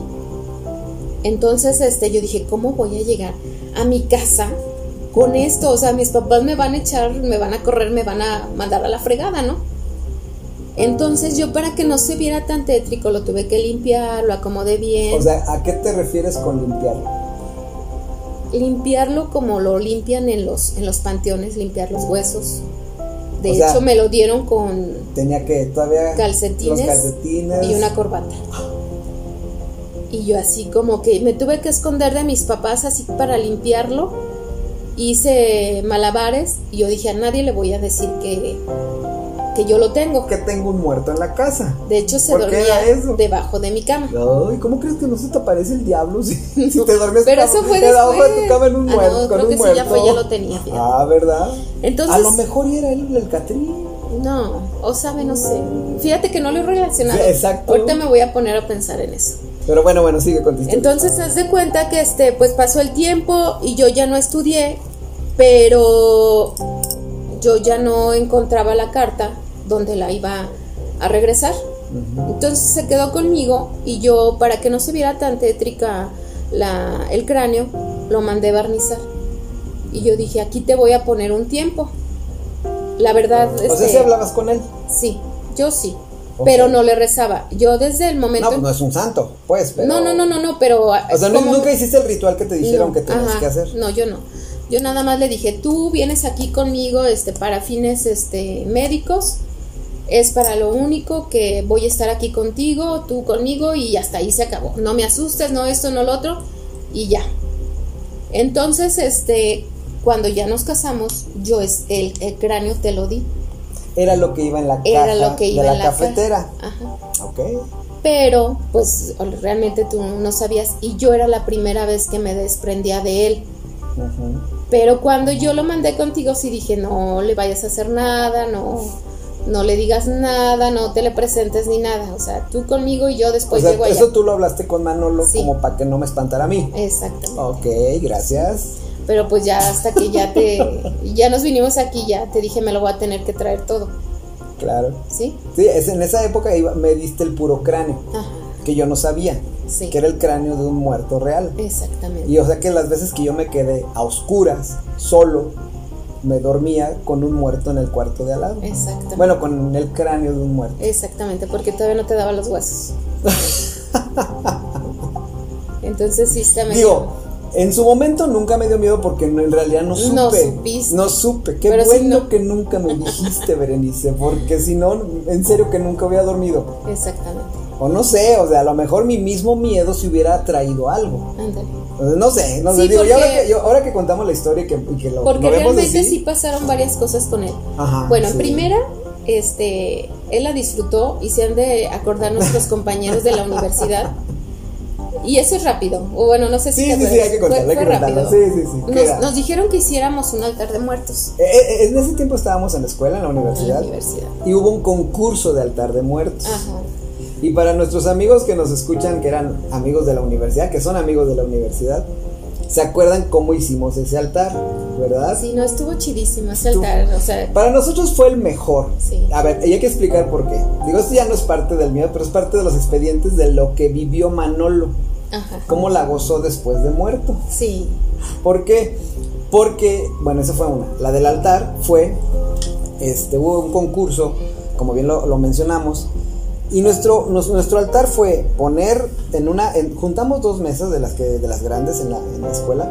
Entonces, este, yo dije, ¿cómo voy a llegar a mi casa con esto? O sea, mis papás me van a echar, me van a correr, me van a mandar a la fregada, ¿no? Entonces yo para que no se viera tan tétrico lo tuve que limpiar, lo acomodé bien, O sea, ¿a qué te refieres con limpiarlo? limpiarlo como lo limpian en los, en los panteones, limpiar los huesos. De O sea, hecho me lo dieron con Tenía que todavía. calcetines, Los calcetines. y una corbata. Y yo así como que me tuve que esconder de mis papás así para limpiarlo. Hice malabares y yo dije a nadie le voy a decir que, que yo lo tengo. Que tengo un muerto en la casa. De hecho se ¿Por qué dormía debajo de mi cama. Ay, ¿cómo crees que no se te aparece el diablo si, si te duermes Pero eso fue debajo después. de tu cama en un Ah, muerto? no, con creo un que sí, ya fue, ya lo tenía, fíjate. Ah, ¿verdad? Entonces- A lo mejor era él el Catrín. No, o sabe, no sé. Fíjate que no lo he relacionado. Sí, exacto. Ahorita me voy a poner a pensar en eso. Pero bueno, bueno, sigue con. Entonces, haz de cuenta que este, pues pasó el tiempo y yo ya no estudié, pero yo ya no encontraba la carta donde la iba a regresar. Entonces se quedó conmigo y yo, para que no se viera tan tétrica la, el cráneo, lo mandé barnizar. Y yo dije, aquí te voy a poner un tiempo. La verdad o sea, este, si hablabas con él. Sí, yo sí. Pero no le rezaba. Yo desde el momento. No, pues no es un santo, pues. Pero... no, no, no, no, no, pero. O sea, como- nunca hiciste el ritual que te dijeron No, que tenías ajá, que hacer. No, yo no. Yo nada más le dije, tú vienes aquí conmigo este, para fines este, médicos. Es para lo único que voy a estar aquí contigo, tú conmigo y hasta ahí se acabó. No me asustes, no esto, no lo otro y ya. Entonces, este, cuando ya nos casamos, yo es el, el cráneo te lo di. Era lo que iba en la Era caja lo que iba de la, en la cafetera. Ajá. Ok. pero pues realmente tú no sabías y yo era la primera vez que me desprendía de él. Ujú. Pero cuando yo lo mandé contigo sí dije, no le vayas a hacer nada, no no le digas nada, no te le presentes ni nada, o sea, tú conmigo y yo O después sea, llego allá. eso tú lo hablaste con Manolo Sí. como para que no me espantara a mí. Exactamente. Ok, gracias. Pero pues ya hasta que ya te ya nos vinimos aquí ya te dije, me lo voy a tener que traer todo, Claro. ¿sí? Sí, es, en esa época iba- me diste el puro cráneo, Ajá. que yo no sabía, Sí. que era el cráneo de un muerto real. Exactamente. Y o sea que las veces que yo me quedé a oscuras, solo, me dormía con un muerto en el cuarto de al lado. Exactamente. Bueno, con el cráneo de un muerto. Exactamente, porque todavía no te daba los huesos. Entonces sí está medio- Digo, en su momento nunca me dio miedo porque en realidad no supe. No supiste. No supe. Qué Pero si bueno no- que nunca me dijiste, Berenice, porque si no, en serio que nunca hubiera dormido. Exactamente. O no sé, o sea, a lo mejor mi mismo miedo se hubiera traído algo. No sé, no sé. Sí, Digo, y porque- ahora que, yo- ahora que contamos la historia y que, y que lo, Porque lo vemos realmente así, sí pasaron varias cosas con él. Ajá, bueno, sí. en primera, este, él la disfrutó y se han de acordar nuestros compañeros de la universidad. Y eso es rápido. O bueno, no sé si Sí, sí, sí, hay que contarlo, hay que contarlo. Sí, sí, sí. Nos, nos dijeron que hiciéramos un altar de muertos Eh, eh, en ese tiempo estábamos en la escuela, en la en la universidad, universidad. y hubo un concurso de altar de muertos. Ajá. Y para nuestros amigos que nos escuchan, que eran amigos de la universidad, que son amigos de la universidad, ¿se acuerdan cómo hicimos ese altar? ¿Verdad? Sí, no, estuvo chidísimo ese Estuvo- altar. O sea, Para nosotros fue el mejor. Sí. A ver, y hay que explicar por qué. Digo, esto ya no es parte del miedo, pero es parte de los expedientes de lo que vivió Manolo, ajá. cómo la gozó después de muerto. Sí. ¿Por qué? Porque, bueno, esa fue una. La del altar fue, este, hubo un concurso, como bien lo, lo mencionamos, y nuestro, nos- nuestro altar fue poner en una, en- juntamos dos mesas de las que, de las grandes en la, en la escuela,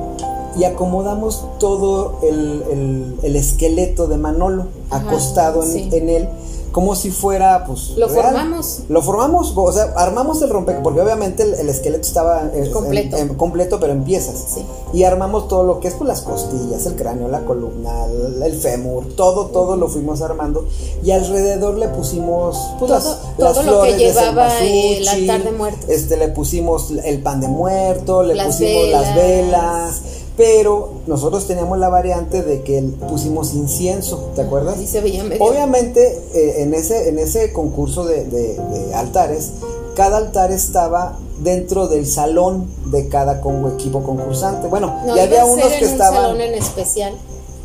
y acomodamos todo el, el- el esqueleto de Manolo Ajá, acostado en, sí. en él, como si fuera, pues, Lo real. formamos. Lo formamos, o sea, armamos el rompecabezas, porque obviamente el, el esqueleto estaba en- Completo. en- completo, pero en piezas. Sí. Y armamos todo lo que es pues, las costillas, el cráneo, la columna, el, el fémur, todo, todo lo fuimos armando. Y alrededor le pusimos pues, Todo- las, todo las lo que flores de llevaba el altar de muertos. Este, le pusimos el pan de muerto, le Las pusimos las velas. Pero nosotros teníamos la variante de que pusimos incienso, ¿te acuerdas? Y se veía medio. Obviamente, eh, en, ese, en ese concurso de, de- de altares, cada altar estaba dentro del salón de cada con- equipo concursante. Bueno, No, y había ser unos en que un estaban. salón en especial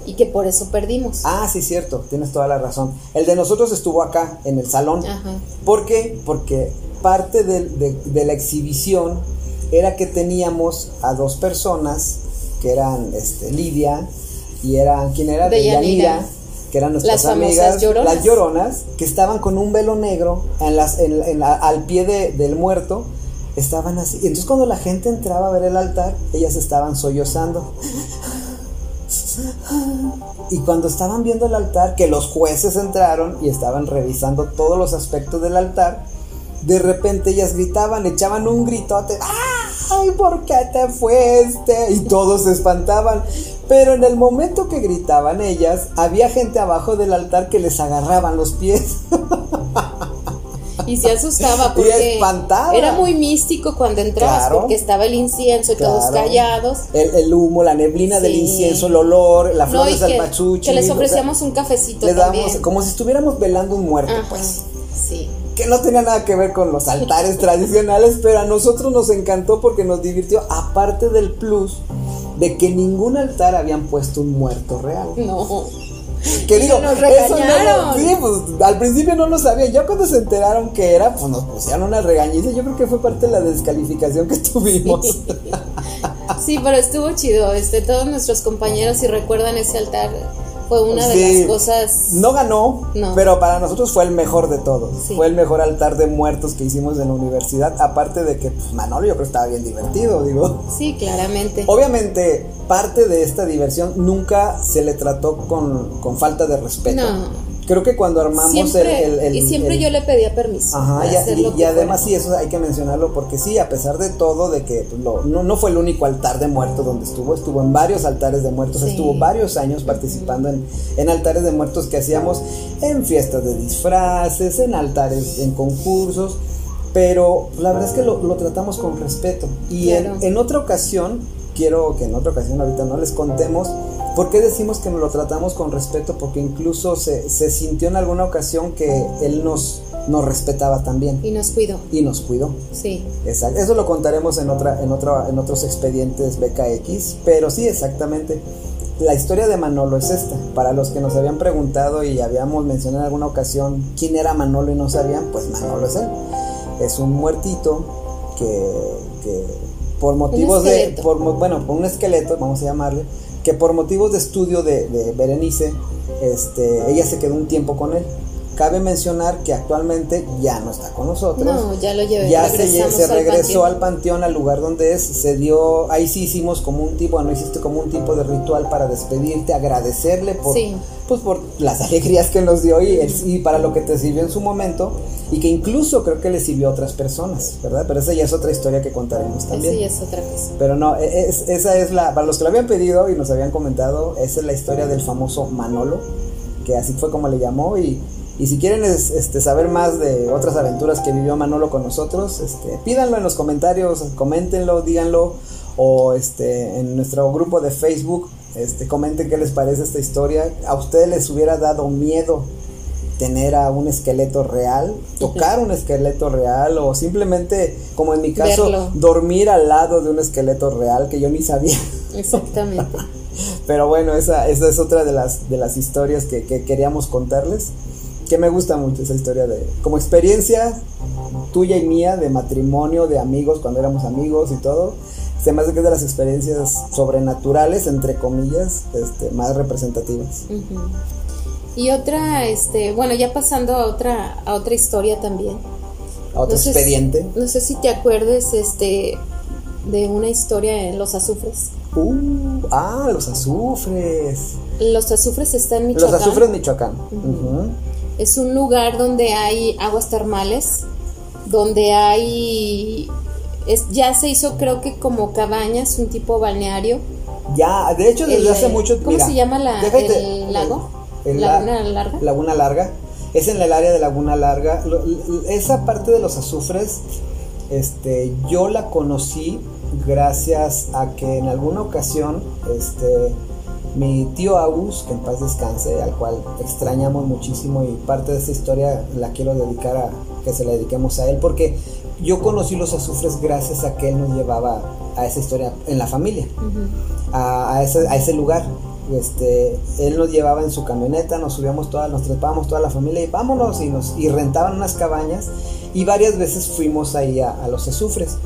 y que por eso perdimos. Ah, sí, cierto, tienes toda la razón. El de nosotros estuvo acá, en el salón. Ajá. ¿Por qué? Porque parte de la exhibición era que teníamos a dos personas, que eran este, Lidia y eran, ¿quién era? Deyanira. Que eran nuestras Las amigas, lloronas. las lloronas, que estaban con un velo negro en las, en- en la- al pie de- del muerto. Estaban así. Y entonces cuando la gente entraba a ver el altar, ellas estaban sollozando. Y cuando estaban viendo el altar, que los jueces entraron y estaban revisando todos los aspectos del altar, de repente ellas gritaban, echaban un gritote, ¡ay, por qué te fuiste! Y todos se espantaban. Pero en el momento que gritaban ellas, había gente abajo del altar que les agarraban los pies. y se asustaba porque era muy místico cuando entrabas Claro. porque estaba el incienso y todos callados. El, el humo, la neblina del incienso, el olor, la flor No, de que, les o sea, ofrecíamos un cafecito le damos también. como si estuviéramos velando un muerto, Ajá, pues. Que no tenía nada que ver con los altares tradicionales, pero a nosotros nos encantó porque nos divirtió, aparte del plus de que ningún altar habían puesto un muerto real. No. Que digo, nos eso no lo- sí, pues al principio no lo sabían. Ya cuando se enteraron que era, pues nos pusieron una regañiza. Yo creo que fue parte de la descalificación que tuvimos. Sí, pero estuvo chido. Este, todos nuestros compañeros, si recuerdan ese altar, fue una de Sí. las cosas. No ganó, No. pero para nosotros fue el mejor de todos. Sí. Fue el mejor altar de muertos que hicimos en la universidad. Aparte de que pues, Manolo yo creo que estaba bien divertido, digo. Sí, claramente. Obviamente, parte de esta diversión nunca se le trató con, con falta de respeto. No. Creo que cuando armamos Siempre, el, el- el- y siempre el- yo le pedía permiso. Ajá, y, hacer y- lo y que además fuera. sí, eso hay que mencionarlo porque sí, a pesar de todo, de que pues, lo- no, no fue el único altar de muertos donde estuvo, estuvo en varios altares de muertos, Sí. estuvo varios años participando en, en altares de muertos que hacíamos en fiestas de disfraces, en altares, en concursos, pero la verdad es que lo, lo tratamos con respeto. Y en- en, otra ocasión, quiero que en otra ocasión ahorita no les contemos, ¿Por qué decimos que nos lo tratamos con respeto? Porque incluso se, se sintió en alguna ocasión que él nos, nos respetaba también Y nos cuidó. y nos cuidó. Sí. Exacto. Eso lo contaremos en otra, en otra, en otros expedientes BKX, pero sí, exactamente. La historia de Manolo es esta. Para los que nos habían preguntado y habíamos mencionado en alguna ocasión quién era Manolo y no sabían, pues Manolo es él. Es un muertito que, que por motivos de, por, bueno, por un esqueleto, vamos a llamarle, que por motivos de estudio de, de Berenice, este, ella se quedó un tiempo con él. Cabe mencionar que actualmente ya no está con nosotros No, ya lo llevé. ya se, se al regresó panteón. al panteón, al lugar donde es, se dio, ahí sí hicimos como un tipo, bueno, hiciste como un tipo de ritual para despedirte, agradecerle por, Sí. pues por las alegrías que nos dio y, el- y para lo que te sirvió en su momento y que incluso creo que le sirvió a otras personas, ¿verdad? Pero esa ya es otra historia que contaremos también. Esa ya es otra cosa. Pero no, e- es- esa es la, para los que lo habían pedido y nos habían comentado, esa es la historia del famoso Manolo, que así fue como le llamó y, y si quieren es- este, saber más de otras aventuras que vivió Manolo con nosotros, este, pídanlo en los comentarios, coméntenlo, díganlo, o este, en nuestro grupo de Facebook, este, comenten qué les parece esta historia. ¿A ustedes les hubiera dado miedo tener a un esqueleto real, tocar un esqueleto real o simplemente, como en mi caso, Verlo. dormir al lado de un esqueleto real que yo ni sabía. Exactamente. Pero bueno, esa, esa es otra de las, de las historias que, que queríamos contarles. Que me gusta mucho esa historia de. Como experiencia tuya y mía de matrimonio, de amigos, cuando éramos amigos y todo. Se me hace que es de las experiencias sobrenaturales, entre comillas, este, más representativas. Ujú. Y otra, este, bueno, ya pasando a otra, a otra historia también. A otro No sé si- expediente. no sé si te acuerdes, este, de una historia en los azufres. Uh, ah, los azufres. Los azufres están en Los Michoacán. azufres Michoacán. Es un lugar donde hay aguas termales, donde hay, es, ya se hizo creo que como cabañas, un tipo balneario. Ya, de hecho, desde El, hace mucho ¿Cómo mira, se llama la, déjate- el lago? La- ¿Laguna Larga? Laguna Larga. Es en el área de Laguna Larga. Lo- esa parte de los azufres, este, yo la conocí gracias a que en alguna ocasión, este, mi tío Agus, que en paz descanse, al cual extrañamos muchísimo y parte de esta historia la quiero dedicar a que se la dediquemos a él, porque yo conocí los azufres gracias a que él nos llevaba a esa historia en la familia Ujú. a, a ese, a ese lugar. Este, él nos llevaba en su camioneta, nos subíamos todas, nos trepábamos toda la familia y vámonos y nos y rentaban unas cabañas y varias veces fuimos ahí a, a los azufres.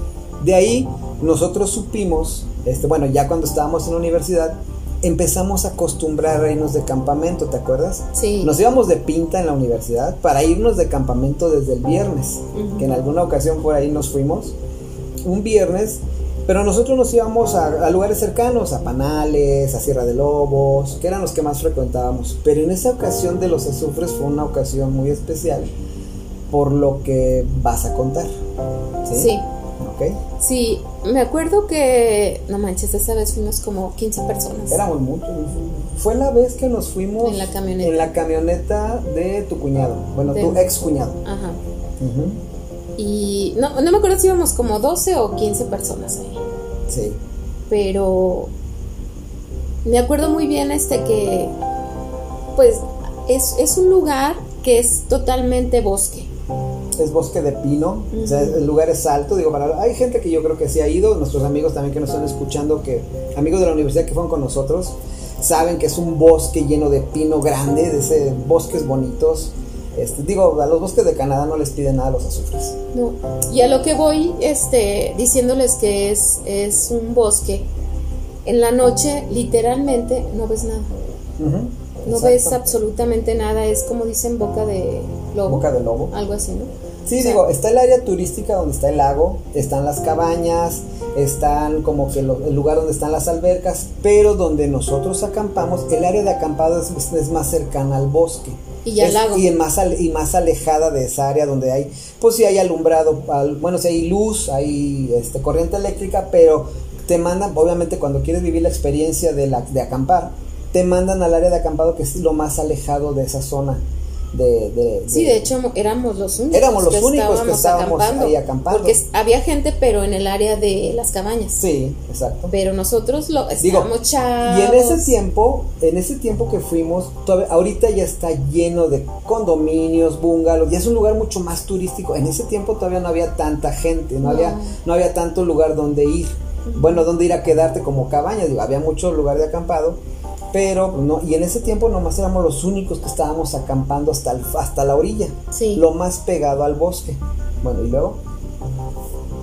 De ahí nosotros supimos, este, bueno, ya cuando estábamos en la universidad, empezamos a acostumbrar a irnos de campamento, ¿te acuerdas? Sí. Nos íbamos de pinta en la universidad para irnos de campamento desde el viernes, que en alguna ocasión por ahí nos fuimos, un viernes, pero nosotros nos íbamos a, a lugares cercanos, a Panales, a Sierra de Lobos, que eran los que más frecuentábamos. Pero en esa ocasión de los azufres fue una ocasión muy especial por lo que vas a contar. ¿Sí? Sí. ¿Ok? Sí, me acuerdo que, no manches, esa vez fuimos como 15 personas. Éramos muchos. Fue la vez que nos fuimos En la camioneta. en la camioneta de tu cuñado, bueno, De- tu ex cuñado. Ajá. Y no, no me acuerdo si íbamos como 12 o 15 personas ahí. Sí. Pero me acuerdo muy bien este que pues es, es un lugar que es totalmente bosque. Es bosque de pino, o sea, el lugar es alto, digo, para, hay gente que yo creo que sí ha ido, nuestros amigos también que nos están escuchando, que amigos de la universidad que fueron con nosotros, saben que es un bosque lleno de pino grande, de ese bosques bonitos. Este, digo, a los bosques de Canadá no les piden nada los azufres. No. Y a lo que voy este, diciéndoles que es, es un bosque, en la noche literalmente no ves nada. No exacto. ves absolutamente nada, es como dicen boca de lobo. Boca de lobo. Algo así, ¿no? Sí, O sea, digo, está el área turística donde está el lago, están las cabañas, están como que lo- el lugar donde están las albercas, pero donde nosotros acampamos, el área de acampado es, es más cercana al bosque. Y al Es- lago. Y, en más ale- y más alejada de esa área donde hay, pues sí hay alumbrado, al- bueno, sí hay luz, hay este, corriente eléctrica, pero te mandan, obviamente cuando quieres vivir la experiencia de, la, de acampar, te mandan al área de acampado que es lo más alejado de esa zona. De, de- Sí, de- de hecho éramos los únicos. Éramos los únicos que estábamos ahí acampando. Porque había gente, pero en el área de las cabañas. Sí, exacto. Pero nosotros lo Digo, estábamos chavos. Y en ese tiempo, en ese tiempo que fuimos, todavía- ahorita ya está lleno de condominios, bungalows, ya es un lugar mucho más turístico. En ese tiempo todavía no había tanta gente, no, No. había no había tanto lugar donde ir. Bueno, donde ir a quedarte como cabañas, digo, había mucho lugar de acampado, pero no, y en ese tiempo nomás éramos los únicos que estábamos acampando hasta el- hasta la orilla, Sí. lo más pegado al bosque. Bueno, y luego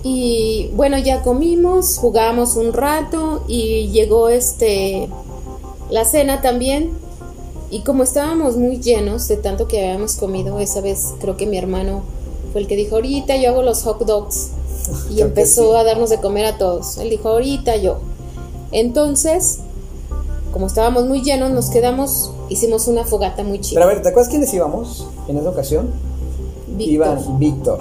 Y bueno, ya comimos, jugamos un rato y llegó este la cena también. Y como estábamos muy llenos de tanto que habíamos comido, esa vez creo que mi hermano fue el que dijo, ahorita yo hago los hot dogs. Y empezó sí. a darnos de comer a todos. Él dijo, ahorita yo. Entonces, como estábamos muy llenos, nos quedamos, hicimos una fogata muy Pero chida. a ver, ¿te acuerdas quiénes íbamos en esa ocasión? Víctor Iban Víctor,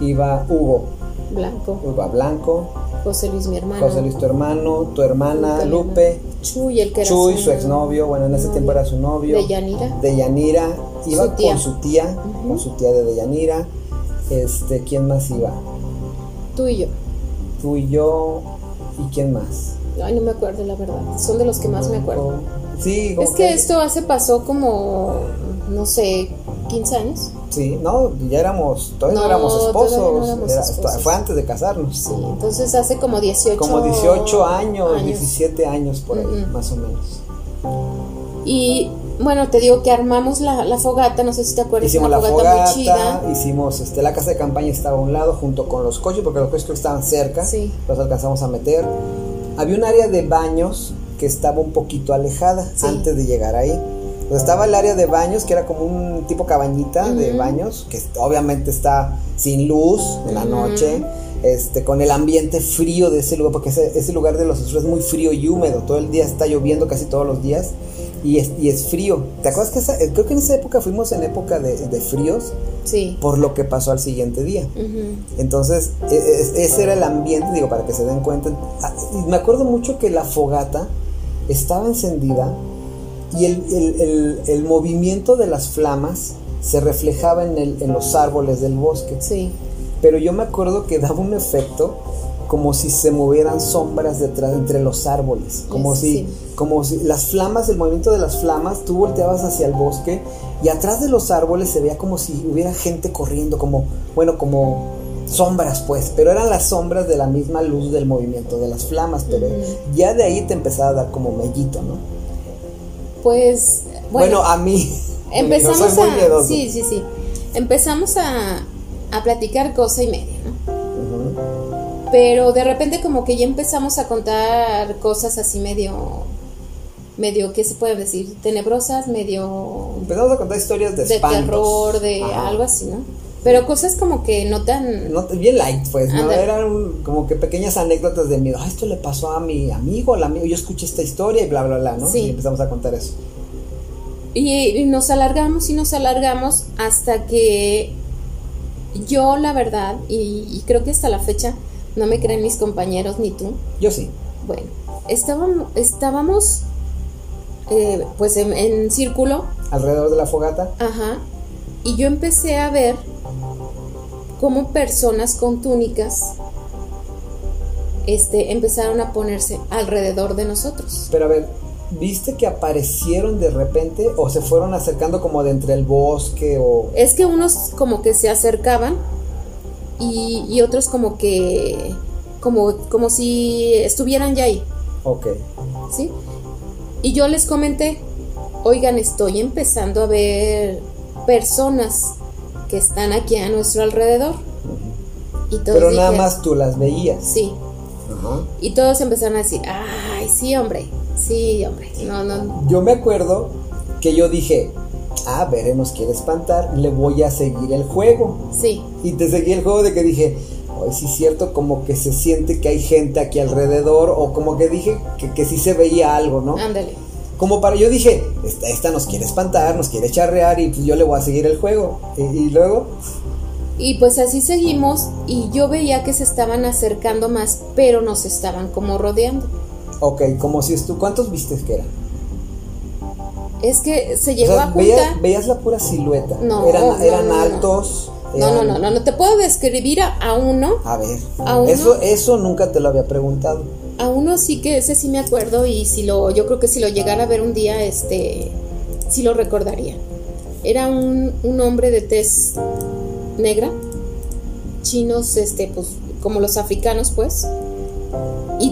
iba Hugo, Blanco, Hugo Blanco, José Luis mi hermano, José Luis tu hermano, tu hermana Lupe, Chuy, el que era Chuy, su exnovio, bueno, en ese novio, tiempo era su novio. de Yanira. De Yanira, iba Su con su tía, con su tía de Deyanira. Este, ¿quién más iba? Tú y yo. Tú y yo, ¿y quién más? Ay, no me acuerdo, la verdad. Son de los que más me acuerdo. Sí, Es que esto hace pasó como, no sé, 15 años. Sí, no, ya éramos, todavía no, No, éramos esposos, no éramos era- esposos. fue antes de casarnos. Sí, entonces hace como 18 Como 18 años, 17 años por ahí, Ujú. más o menos. Y bueno, te digo que armamos la, la fogata, no sé si te acuerdas, Hicimos una la fogata, fogata, muy chida. hicimos, este, la casa de campaña estaba a un lado junto con los coches, porque los coches creo que estaban cerca, Sí. los alcanzamos a meter. Había un área de baños que estaba un poquito alejada Sí. antes de llegar ahí. Pues estaba el área de baños, que era como un tipo cabañita de baños, que obviamente está sin luz en la noche, este, con el ambiente frío de ese lugar, porque ese, ese lugar de los azules es muy frío y húmedo, todo el día está lloviendo casi todos los días y es, y es frío. ¿Te acuerdas que esa- creo que en esa época fuimos en época de, de fríos Sí. por lo que pasó al siguiente día? Ujú. Entonces, e- e- ese era el ambiente, digo, para que se den cuenta. Ah, me acuerdo mucho que la fogata estaba encendida y el, el- el- el movimiento de las flamas se reflejaba en, en los árboles del bosque. Sí. Pero yo me acuerdo que daba un efecto como si se movieran sombras detrás entre los árboles, como Sí, si, sí. como si las flamas, el movimiento de las flamas, tú volteabas hacia el bosque y atrás de los árboles se veía como si hubiera gente corriendo, como, bueno, como sombras pues, pero eran las sombras de la misma luz del movimiento de las flamas, pero ya de ahí te empezaba a dar como mellito, ¿no? Pues, Bueno, bueno, a mí empezamos yo soy muy a... miedoso. Sí, sí, sí. Empezamos a, a platicar cosa y media, ¿no? Pero de repente como que ya empezamos a contar cosas así medio, medio, ¿qué se puede decir? Tenebrosas, medio Empezamos a contar historias de, de espantos. terror, de Ajá. algo así, ¿no? Pero cosas como que no tan... No, bien light, pues, ¿no? Eran como que pequeñas anécdotas de miedo. Ah, esto le pasó a mi amigo, al amigo, yo escuché esta historia y bla, bla, bla, ¿no? Sí. Y empezamos a contar eso. Y, y nos alargamos y nos alargamos hasta que yo, la verdad, y, y creo que hasta la fecha no me creen mis compañeros ni tú, Yo sí. bueno, estábamos, estábamos eh, pues en, en círculo, Alrededor de la fogata. ajá, y yo empecé a ver cómo personas con túnicas este, empezaron a ponerse alrededor de nosotros. Pero a ver, ¿viste que aparecieron de repente o se fueron acercando como de entre el bosque o... Es que unos como que se acercaban y, y otros como que, como, como si estuvieran ya ahí. Ok. ¿sí? Y yo les comenté, oigan, estoy empezando a ver personas que están aquí a nuestro alrededor. Y todos Pero nada más tú las veías. Sí. Y todos empezaron a decir, ay, sí, hombre, sí, hombre. No, no, Yo me acuerdo que yo dije, ah, Bere nos quiere espantar, le voy a seguir el juego. sí, Y te seguí el juego de que dije, hoy sí es cierto, como que se siente que hay gente aquí alrededor, o como que dije que, que sí se veía algo, ¿no? ándale. Como para, yo dije, esta, esta nos quiere espantar, nos quiere charrear, y pues yo le voy a seguir el juego. Y, y luego, Y pues así seguimos y yo veía que se estaban acercando más, pero nos estaban como rodeando. Ok, como si tú, ¿cuántos viste que eran? Es que se O llegó sea, a veías, juntar. veías la pura silueta. No, eran, no, eran no, altos. No, no, no, no, no te puedo describir a, a uno. A ver, ¿A uno? eso, eso nunca te lo había preguntado. A uno sí que ese sí me acuerdo y si lo, yo creo que si lo llegara a ver un día, este, sí lo recordaría. Era un, un hombre de tez negra, chinos, este, pues, como los africanos, pues,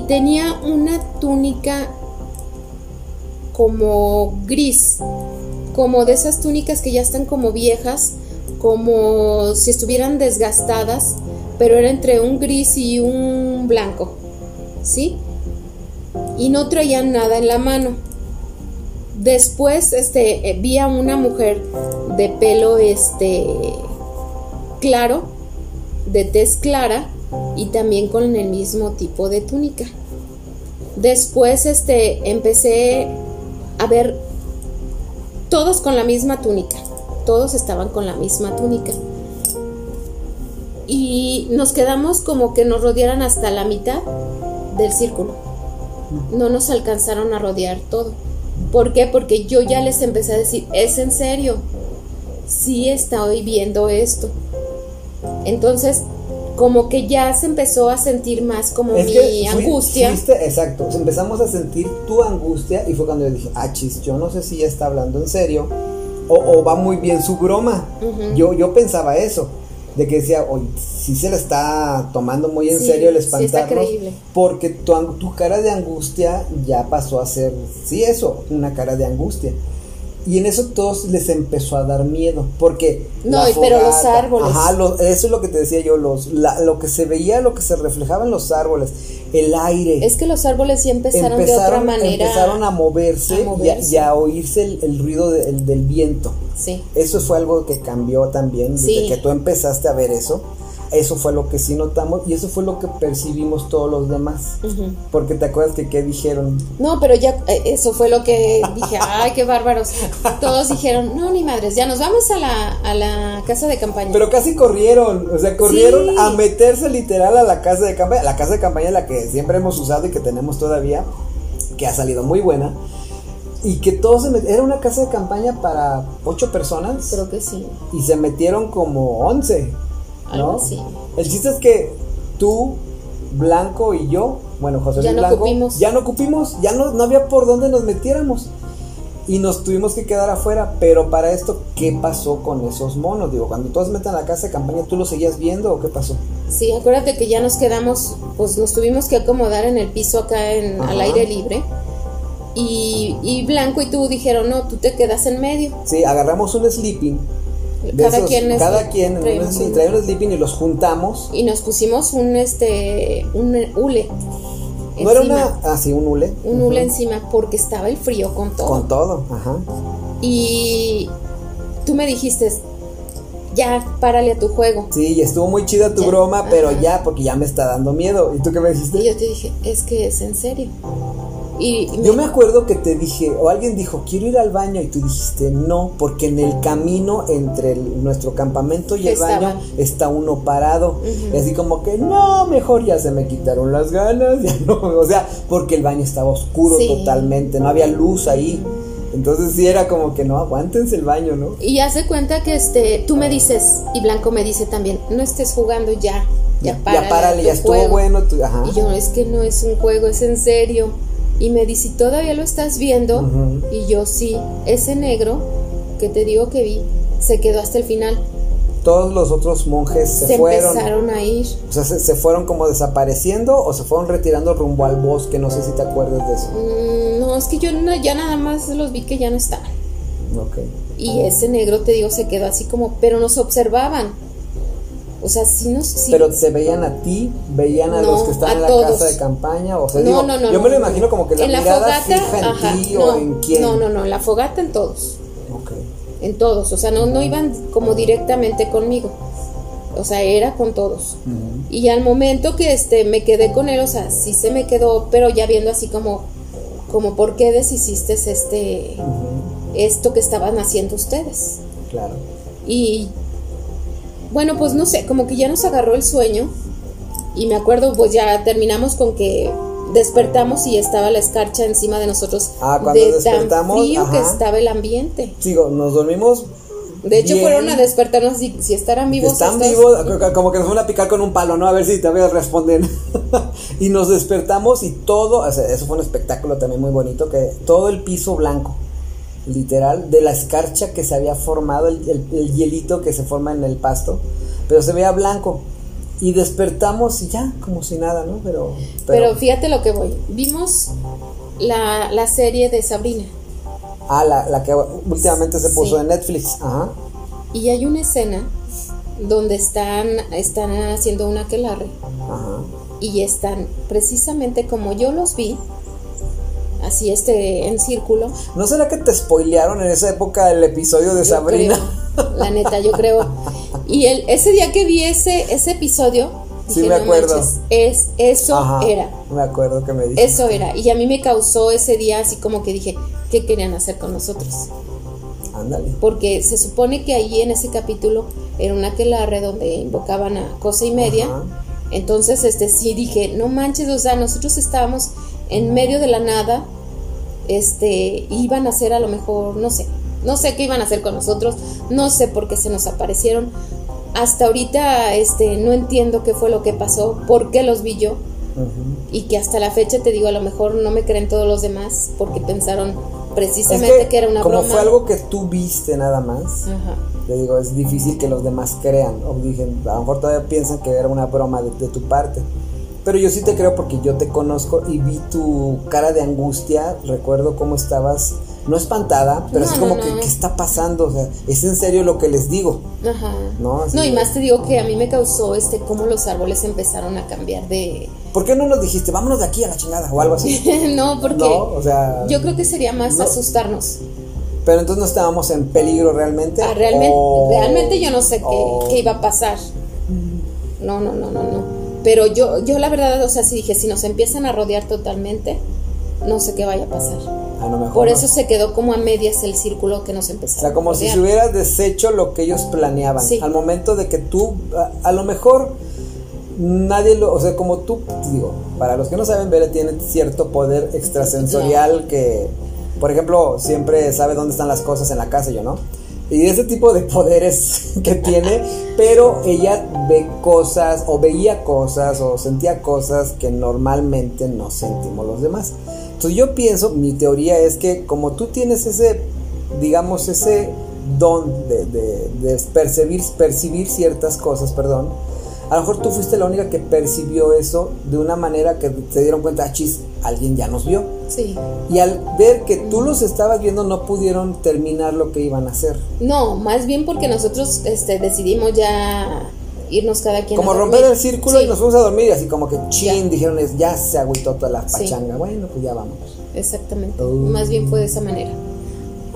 tenía una túnica como gris, como de esas túnicas que ya están como viejas, como si estuvieran desgastadas, pero era entre un gris y un blanco. ¿sí? Y no traían nada en la mano. Después, este, eh, vi a una mujer de pelo, este, claro, de tez clara y también con el mismo tipo de túnica. Después, este, empecé a ver todos con la misma túnica. Todos estaban con la misma túnica. Y nos quedamos como que nos rodearan hasta la mitad del círculo. No nos alcanzaron a rodear todo. ¿Por qué? Porque yo ya les empecé a decir, es en serio, sí estoy viendo esto. Entonces, como que ya se empezó a sentir más como Es mi que angustia. fuiste- exacto. empezamos a sentir tu angustia y fue cuando yo dije, ah, chis, yo no sé si ya está hablando en serio o, o va muy bien su broma. Yo, yo pensaba eso, de que decía, oye, si se le está tomando muy en Sí, serio el sí espantarnos, creíble. porque tu, tu cara de angustia ya pasó a ser, sí, eso, una cara de angustia. Y en eso todos les empezó a dar miedo, porque... No, y pero los fogata- árboles. Ajá, lo- eso es lo que te decía yo, los, la- lo que se veía, lo que se reflejaba en los árboles, el aire. Es que los árboles ya empezaron, de otra manera. empezaron a moverse, a y a- moverse. Y, a, oírse el, el ruido de- el- del viento. Sí. Eso fue algo que cambió también desde Sí. que tú empezaste a ver eso. Eso fue lo que sí notamos y eso fue lo que percibimos todos los demás. Porque te acuerdas que qué dijeron. No, pero ya eh, eso fue lo que dije, ay, qué bárbaros. Todos dijeron, no, ni madres, ya nos vamos a la, a la casa de campaña. Pero casi corrieron, o sea, corrieron Sí. a meterse literal a la casa de campaña. La casa de campaña la que siempre hemos usado y que tenemos todavía, que ha salido muy buena. Y que todos se met- Era una casa de campaña para ocho personas. Creo que sí. y se metieron como 11. Algo ¿no? así. El chiste es que tú, Blanco y yo, bueno, José Ya Luis no Blanco, cupimos. ya no cupimos, ya no, no había por dónde nos metiéramos. Y nos tuvimos que quedar afuera, pero para esto, ¿qué pasó con esos monos? Digo, cuando todos meten a la casa de campaña, ¿tú los seguías viendo o qué pasó? Sí, acuérdate que ya nos quedamos, pues nos tuvimos que acomodar en el piso acá en, Ajá. al aire libre. Y, y Blanco y tú dijeron, no, tú te quedas en medio. Sí, agarramos un sleeping. Cada esos- quien es- cada quien en un traemos sleeping, y los juntamos. Y nos pusimos un, este, un hule. No era una, ah, sí, un hule. Un hule encima porque estaba el frío con todo. Con todo, ajá. Y tú me dijiste, ya, párale a tu juego. Sí, y estuvo muy chida tu Ya, broma, pero ajá. ya, porque ya me está dando miedo. ¿Y tú qué me dijiste? Y yo te dije, es que es en serio. Y, Yo me acuerdo que te dije, o alguien dijo, quiero ir al baño, y tú dijiste, no, porque en el camino entre el- nuestro campamento y el Estaba. baño está uno parado. Y así como que, no, mejor ya se me quitaron las ganas, ya no, o sea, porque el baño estaba oscuro Sí. totalmente, no había luz ahí. Entonces sí era como que no, aguántense el baño, ¿no? Y hace cuenta que este, tú me dices, y Blanco me dice también, no estés jugando ya, ya, para. Ya párale, ya estuvo bueno. ajá. Y yo, es que no es un juego, es en serio. Y me dice, ¿todavía lo estás viendo? Y yo, sí, ese negro que te digo que vi, se quedó hasta el final. Todos los otros monjes se, fueron. empezaron a ir. O sea, se, fueron como desapareciendo o se fueron retirando rumbo al bosque. No sé si te acuerdas de eso. Mm, no, es que yo ya nada más los vi que ya no estaban. Ok. Y ese negro, te digo, se quedó así como, pero nos observaban. O sea, sí nos. Sí. Pero se veían a ti, veían a los que estaban en la casa de campaña. O sea, no, no, no, yo me lo imagino como que la, en mirada la fogata, fija en ti o en quién. No, no, no, en la fogata en todos. Ok. En todos. O sea, no, no iban como directamente conmigo. O sea, era con todos. Y al momento que este me quedé con él, o sea, sí se me quedó, pero ya viendo así como, como por qué deshiciste este, esto que estaban haciendo ustedes. Claro. Y bueno, pues no sé, como que ya nos agarró el sueño y me acuerdo, pues ya terminamos con que despertamos y estaba la escarcha encima de nosotros. Ah, cuando de despertamos, tan frío que estaba el ambiente. Sigo, nos dormimos. De hecho, fueron a despertarnos si, si estarán vivos. Están vivos, como que nos van a picar con un palo, ¿no? A ver si todavía responden. y nos despertamos y todo, o sea, eso fue un espectáculo también muy bonito, que todo el piso blanco literal, de la escarcha que se había formado, el, hielito que se forma en el pasto, pero se veía blanco. Y despertamos y ya, como si nada, ¿no? Pero, pero, fíjate lo que voy. Vimos la, la serie de Sabrina. Ah, la, la que últimamente se puso en Netflix. Ajá. Y hay una escena donde están, están haciendo una aquelarre. Ajá. Y están precisamente como yo los vi, así este en círculo. ¿No será que te spoilearon en esa época el episodio de Sabrina? la neta, yo creo. Y el, ese día que vi ese, ese episodio, sí me acuerdo. es, eso era. Me acuerdo que me dijiste. Eso era. Y a mí me causó ese día así como que dije, ¿qué querían hacer con nosotros? Ándale. Porque se supone que ahí en ese capítulo era una aquelarre donde invocaban a cosa y media. Entonces, este sí dije, no manches, o sea, nosotros estábamos en medio de la nada, este, iban a hacer a lo mejor, no sé, no sé qué iban a hacer con nosotros, no sé por qué se nos aparecieron. Hasta ahorita este, no entiendo qué fue lo que pasó, por qué los vi yo. Y que hasta la fecha te digo, a lo mejor no me creen todos los demás porque pensaron precisamente que, era una como broma. fue algo que tú viste nada más, te digo, es difícil que los demás crean. O dicen, a lo mejor todavía piensan que era una broma de tu parte. Pero yo sí te creo porque yo te conozco y vi tu cara de angustia. Recuerdo cómo estabas, no espantada, pero es como que, ¿qué está pasando? O sea, es en serio lo que les digo. Ajá. No, no y más te digo que a mí me causó este cómo los árboles empezaron a cambiar de. ¿Por qué no nos dijiste, vámonos de aquí a la chingada o algo así? no, porque. o sea. Yo creo que sería más asustarnos. Pero entonces no estábamos en peligro realmente. Ah, realmente, realmente yo no sé qué, qué iba a pasar. No, no, no, no, no. Pero yo, yo la verdad, o sea, sí dije, si nos empiezan a rodear totalmente, no sé qué vaya a pasar. Por eso se quedó como a medias el círculo que nos empezó. O sea, como si se hubieras deshecho lo que ellos planeaban. Al momento de que tú, a, lo mejor nadie lo, o sea, como tú, digo, para los que no saben, Bere tiene cierto poder extrasensorial que, por ejemplo, siempre sabe dónde están las cosas en la casa, yo no y ese tipo de poderes que tiene, pero ella ve cosas o veía cosas o sentía cosas que normalmente no sentimos los demás. Entonces yo pienso, mi teoría es que como tú tienes ese, digamos, ese don de, de percibir, percibir ciertas cosas, perdón, a lo mejor tú fuiste la única que percibió eso de una manera que se dieron cuenta, ah, chis, alguien ya nos vio. Sí. Y al ver que tú los estabas viendo, no pudieron terminar lo que iban a hacer. No, más bien porque nosotros este, decidimos ya irnos cada quien. Como romper el círculo y nos fuimos a dormir, así como que chin, dijeron, ya se agüitó toda la pachanga. Bueno, pues ya vamos. Exactamente. Más bien fue de esa manera.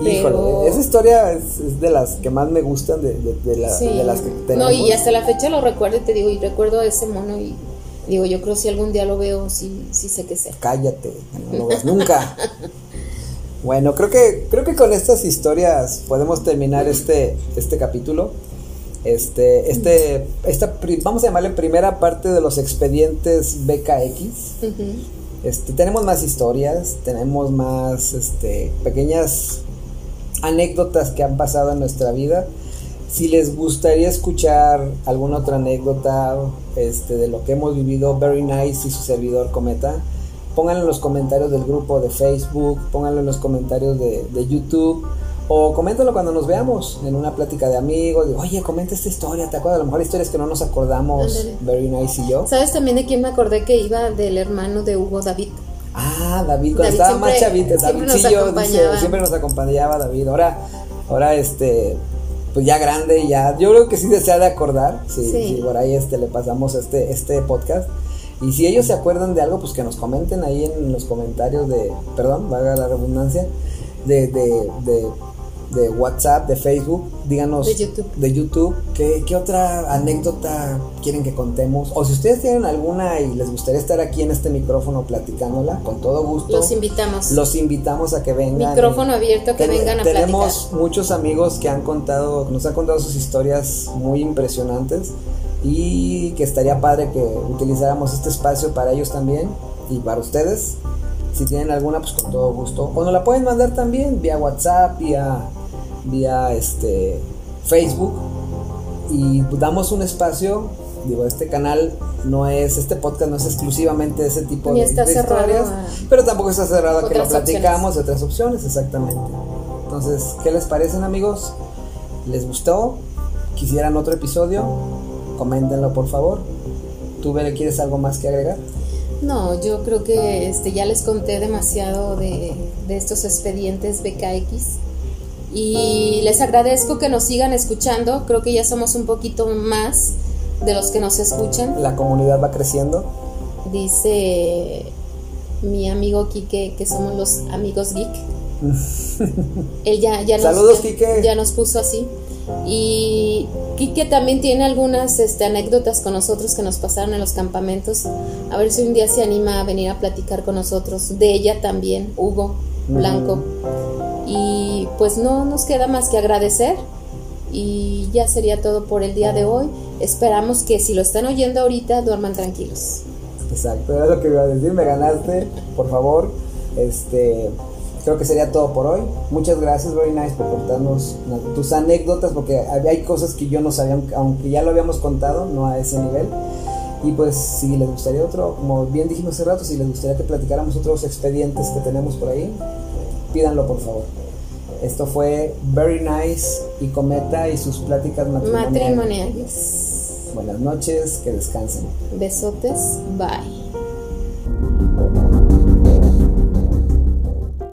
Híjole, esa historia es, de las que más me gustan, de, de, las que tenemos. No, y hasta la fecha lo recuerdo y te digo, y recuerdo a ese mono y digo, yo creo si algún día lo veo, sí, sí sé que sé. Cállate, no lo ves nunca. bueno, creo que, creo que con estas historias podemos terminar este, este capítulo. Este, este, esta, vamos a llamarle primera parte de los expedientes BKX. Este, tenemos más historias, tenemos más este, pequeñas anécdotas que han pasado en nuestra vida. Si les gustaría escuchar alguna otra anécdota este, de lo que hemos vivido, Very Nice y su servidor Cometa, pónganlo en los comentarios del grupo de Facebook, pónganlo en los comentarios de, de YouTube o coméntalo cuando nos veamos en una plática de amigos. De, Oye, comenta esta historia, ¿te acuerdas? A lo mejor historias que no nos acordamos. Very Nice y yo. ¿Sabes también de quién me acordé que iba del hermano de Hugo David? Ah, David, cuando David estaba más siempre- chavito, siempre David nos sí, yo, dice, siempre nos acompañaba David. Ahora, ahora este, pues ya grande, ya, yo creo que sí se ha de acordar, Sí. sí, por ahí este le pasamos este, este podcast. Y si ellos se acuerdan de algo, pues que nos comenten ahí en los comentarios de, perdón, valga la redundancia, de, de, de, de WhatsApp, de Facebook, díganos De YouTube. de YouTube, ¿qué, qué otra anécdota quieren que contemos? O si ustedes tienen alguna y les gustaría estar aquí en este micrófono platicándola, con todo gusto. Los invitamos. Los invitamos a que vengan. Micrófono abierto, que Ten- vengan a Tenemos muchos amigos que han contado, nos han contado sus historias muy impresionantes y que estaría padre que utilizáramos este espacio para ellos también y para ustedes. Si tienen alguna, pues con todo gusto. O nos la pueden mandar también vía WhatsApp, vía, vía este, Facebook. Y damos un espacio. Digo, este canal no es, este podcast no es exclusivamente de ese tipo Ni de, está de cerrado historias, a pero tampoco está cerrado a que lo opciones. platicamos de otras opciones, exactamente. Entonces, ¿qué les parecen amigos? ¿Les gustó? ¿Quisieran otro episodio? Coméntenlo por favor. ¿Tú, Bere, quieres algo más que agregar? No, yo creo que este, ya les conté demasiado de, de estos expedientes BKX y les agradezco que nos sigan escuchando. Creo que ya somos un poquito más de los que nos escuchan. La comunidad va creciendo. Dice mi amigo Quique que somos los amigos geek. Él ya, ya nos, Saludos, ya- Quique. ya nos puso así. Y Quique también tiene algunas este, anécdotas con nosotros que nos pasaron en los campamentos. A ver si un día se anima a venir a platicar con nosotros. De ella también, Hugo Blanco. Y pues no nos queda más que agradecer. Y ya sería todo por el día de hoy. Esperamos que si lo están oyendo ahorita duerman tranquilos. Exacto, era lo que iba a decir, me ganaste, por favor. Este, creo que sería todo por hoy. Muchas gracias, Very Nice, por contarnos tus anécdotas, porque hay cosas que yo no sabía, aunque ya lo habíamos contado, no a ese nivel. Y pues si les gustaría otro, como bien dijimos hace rato, si les gustaría que platicáramos otros expedientes que tenemos por ahí, pídanlo por favor. Esto fue Very Nice y Cometa y sus pláticas matrimoniales. Matrimoniales. Buenas noches, que descansen. Besotes. Bye.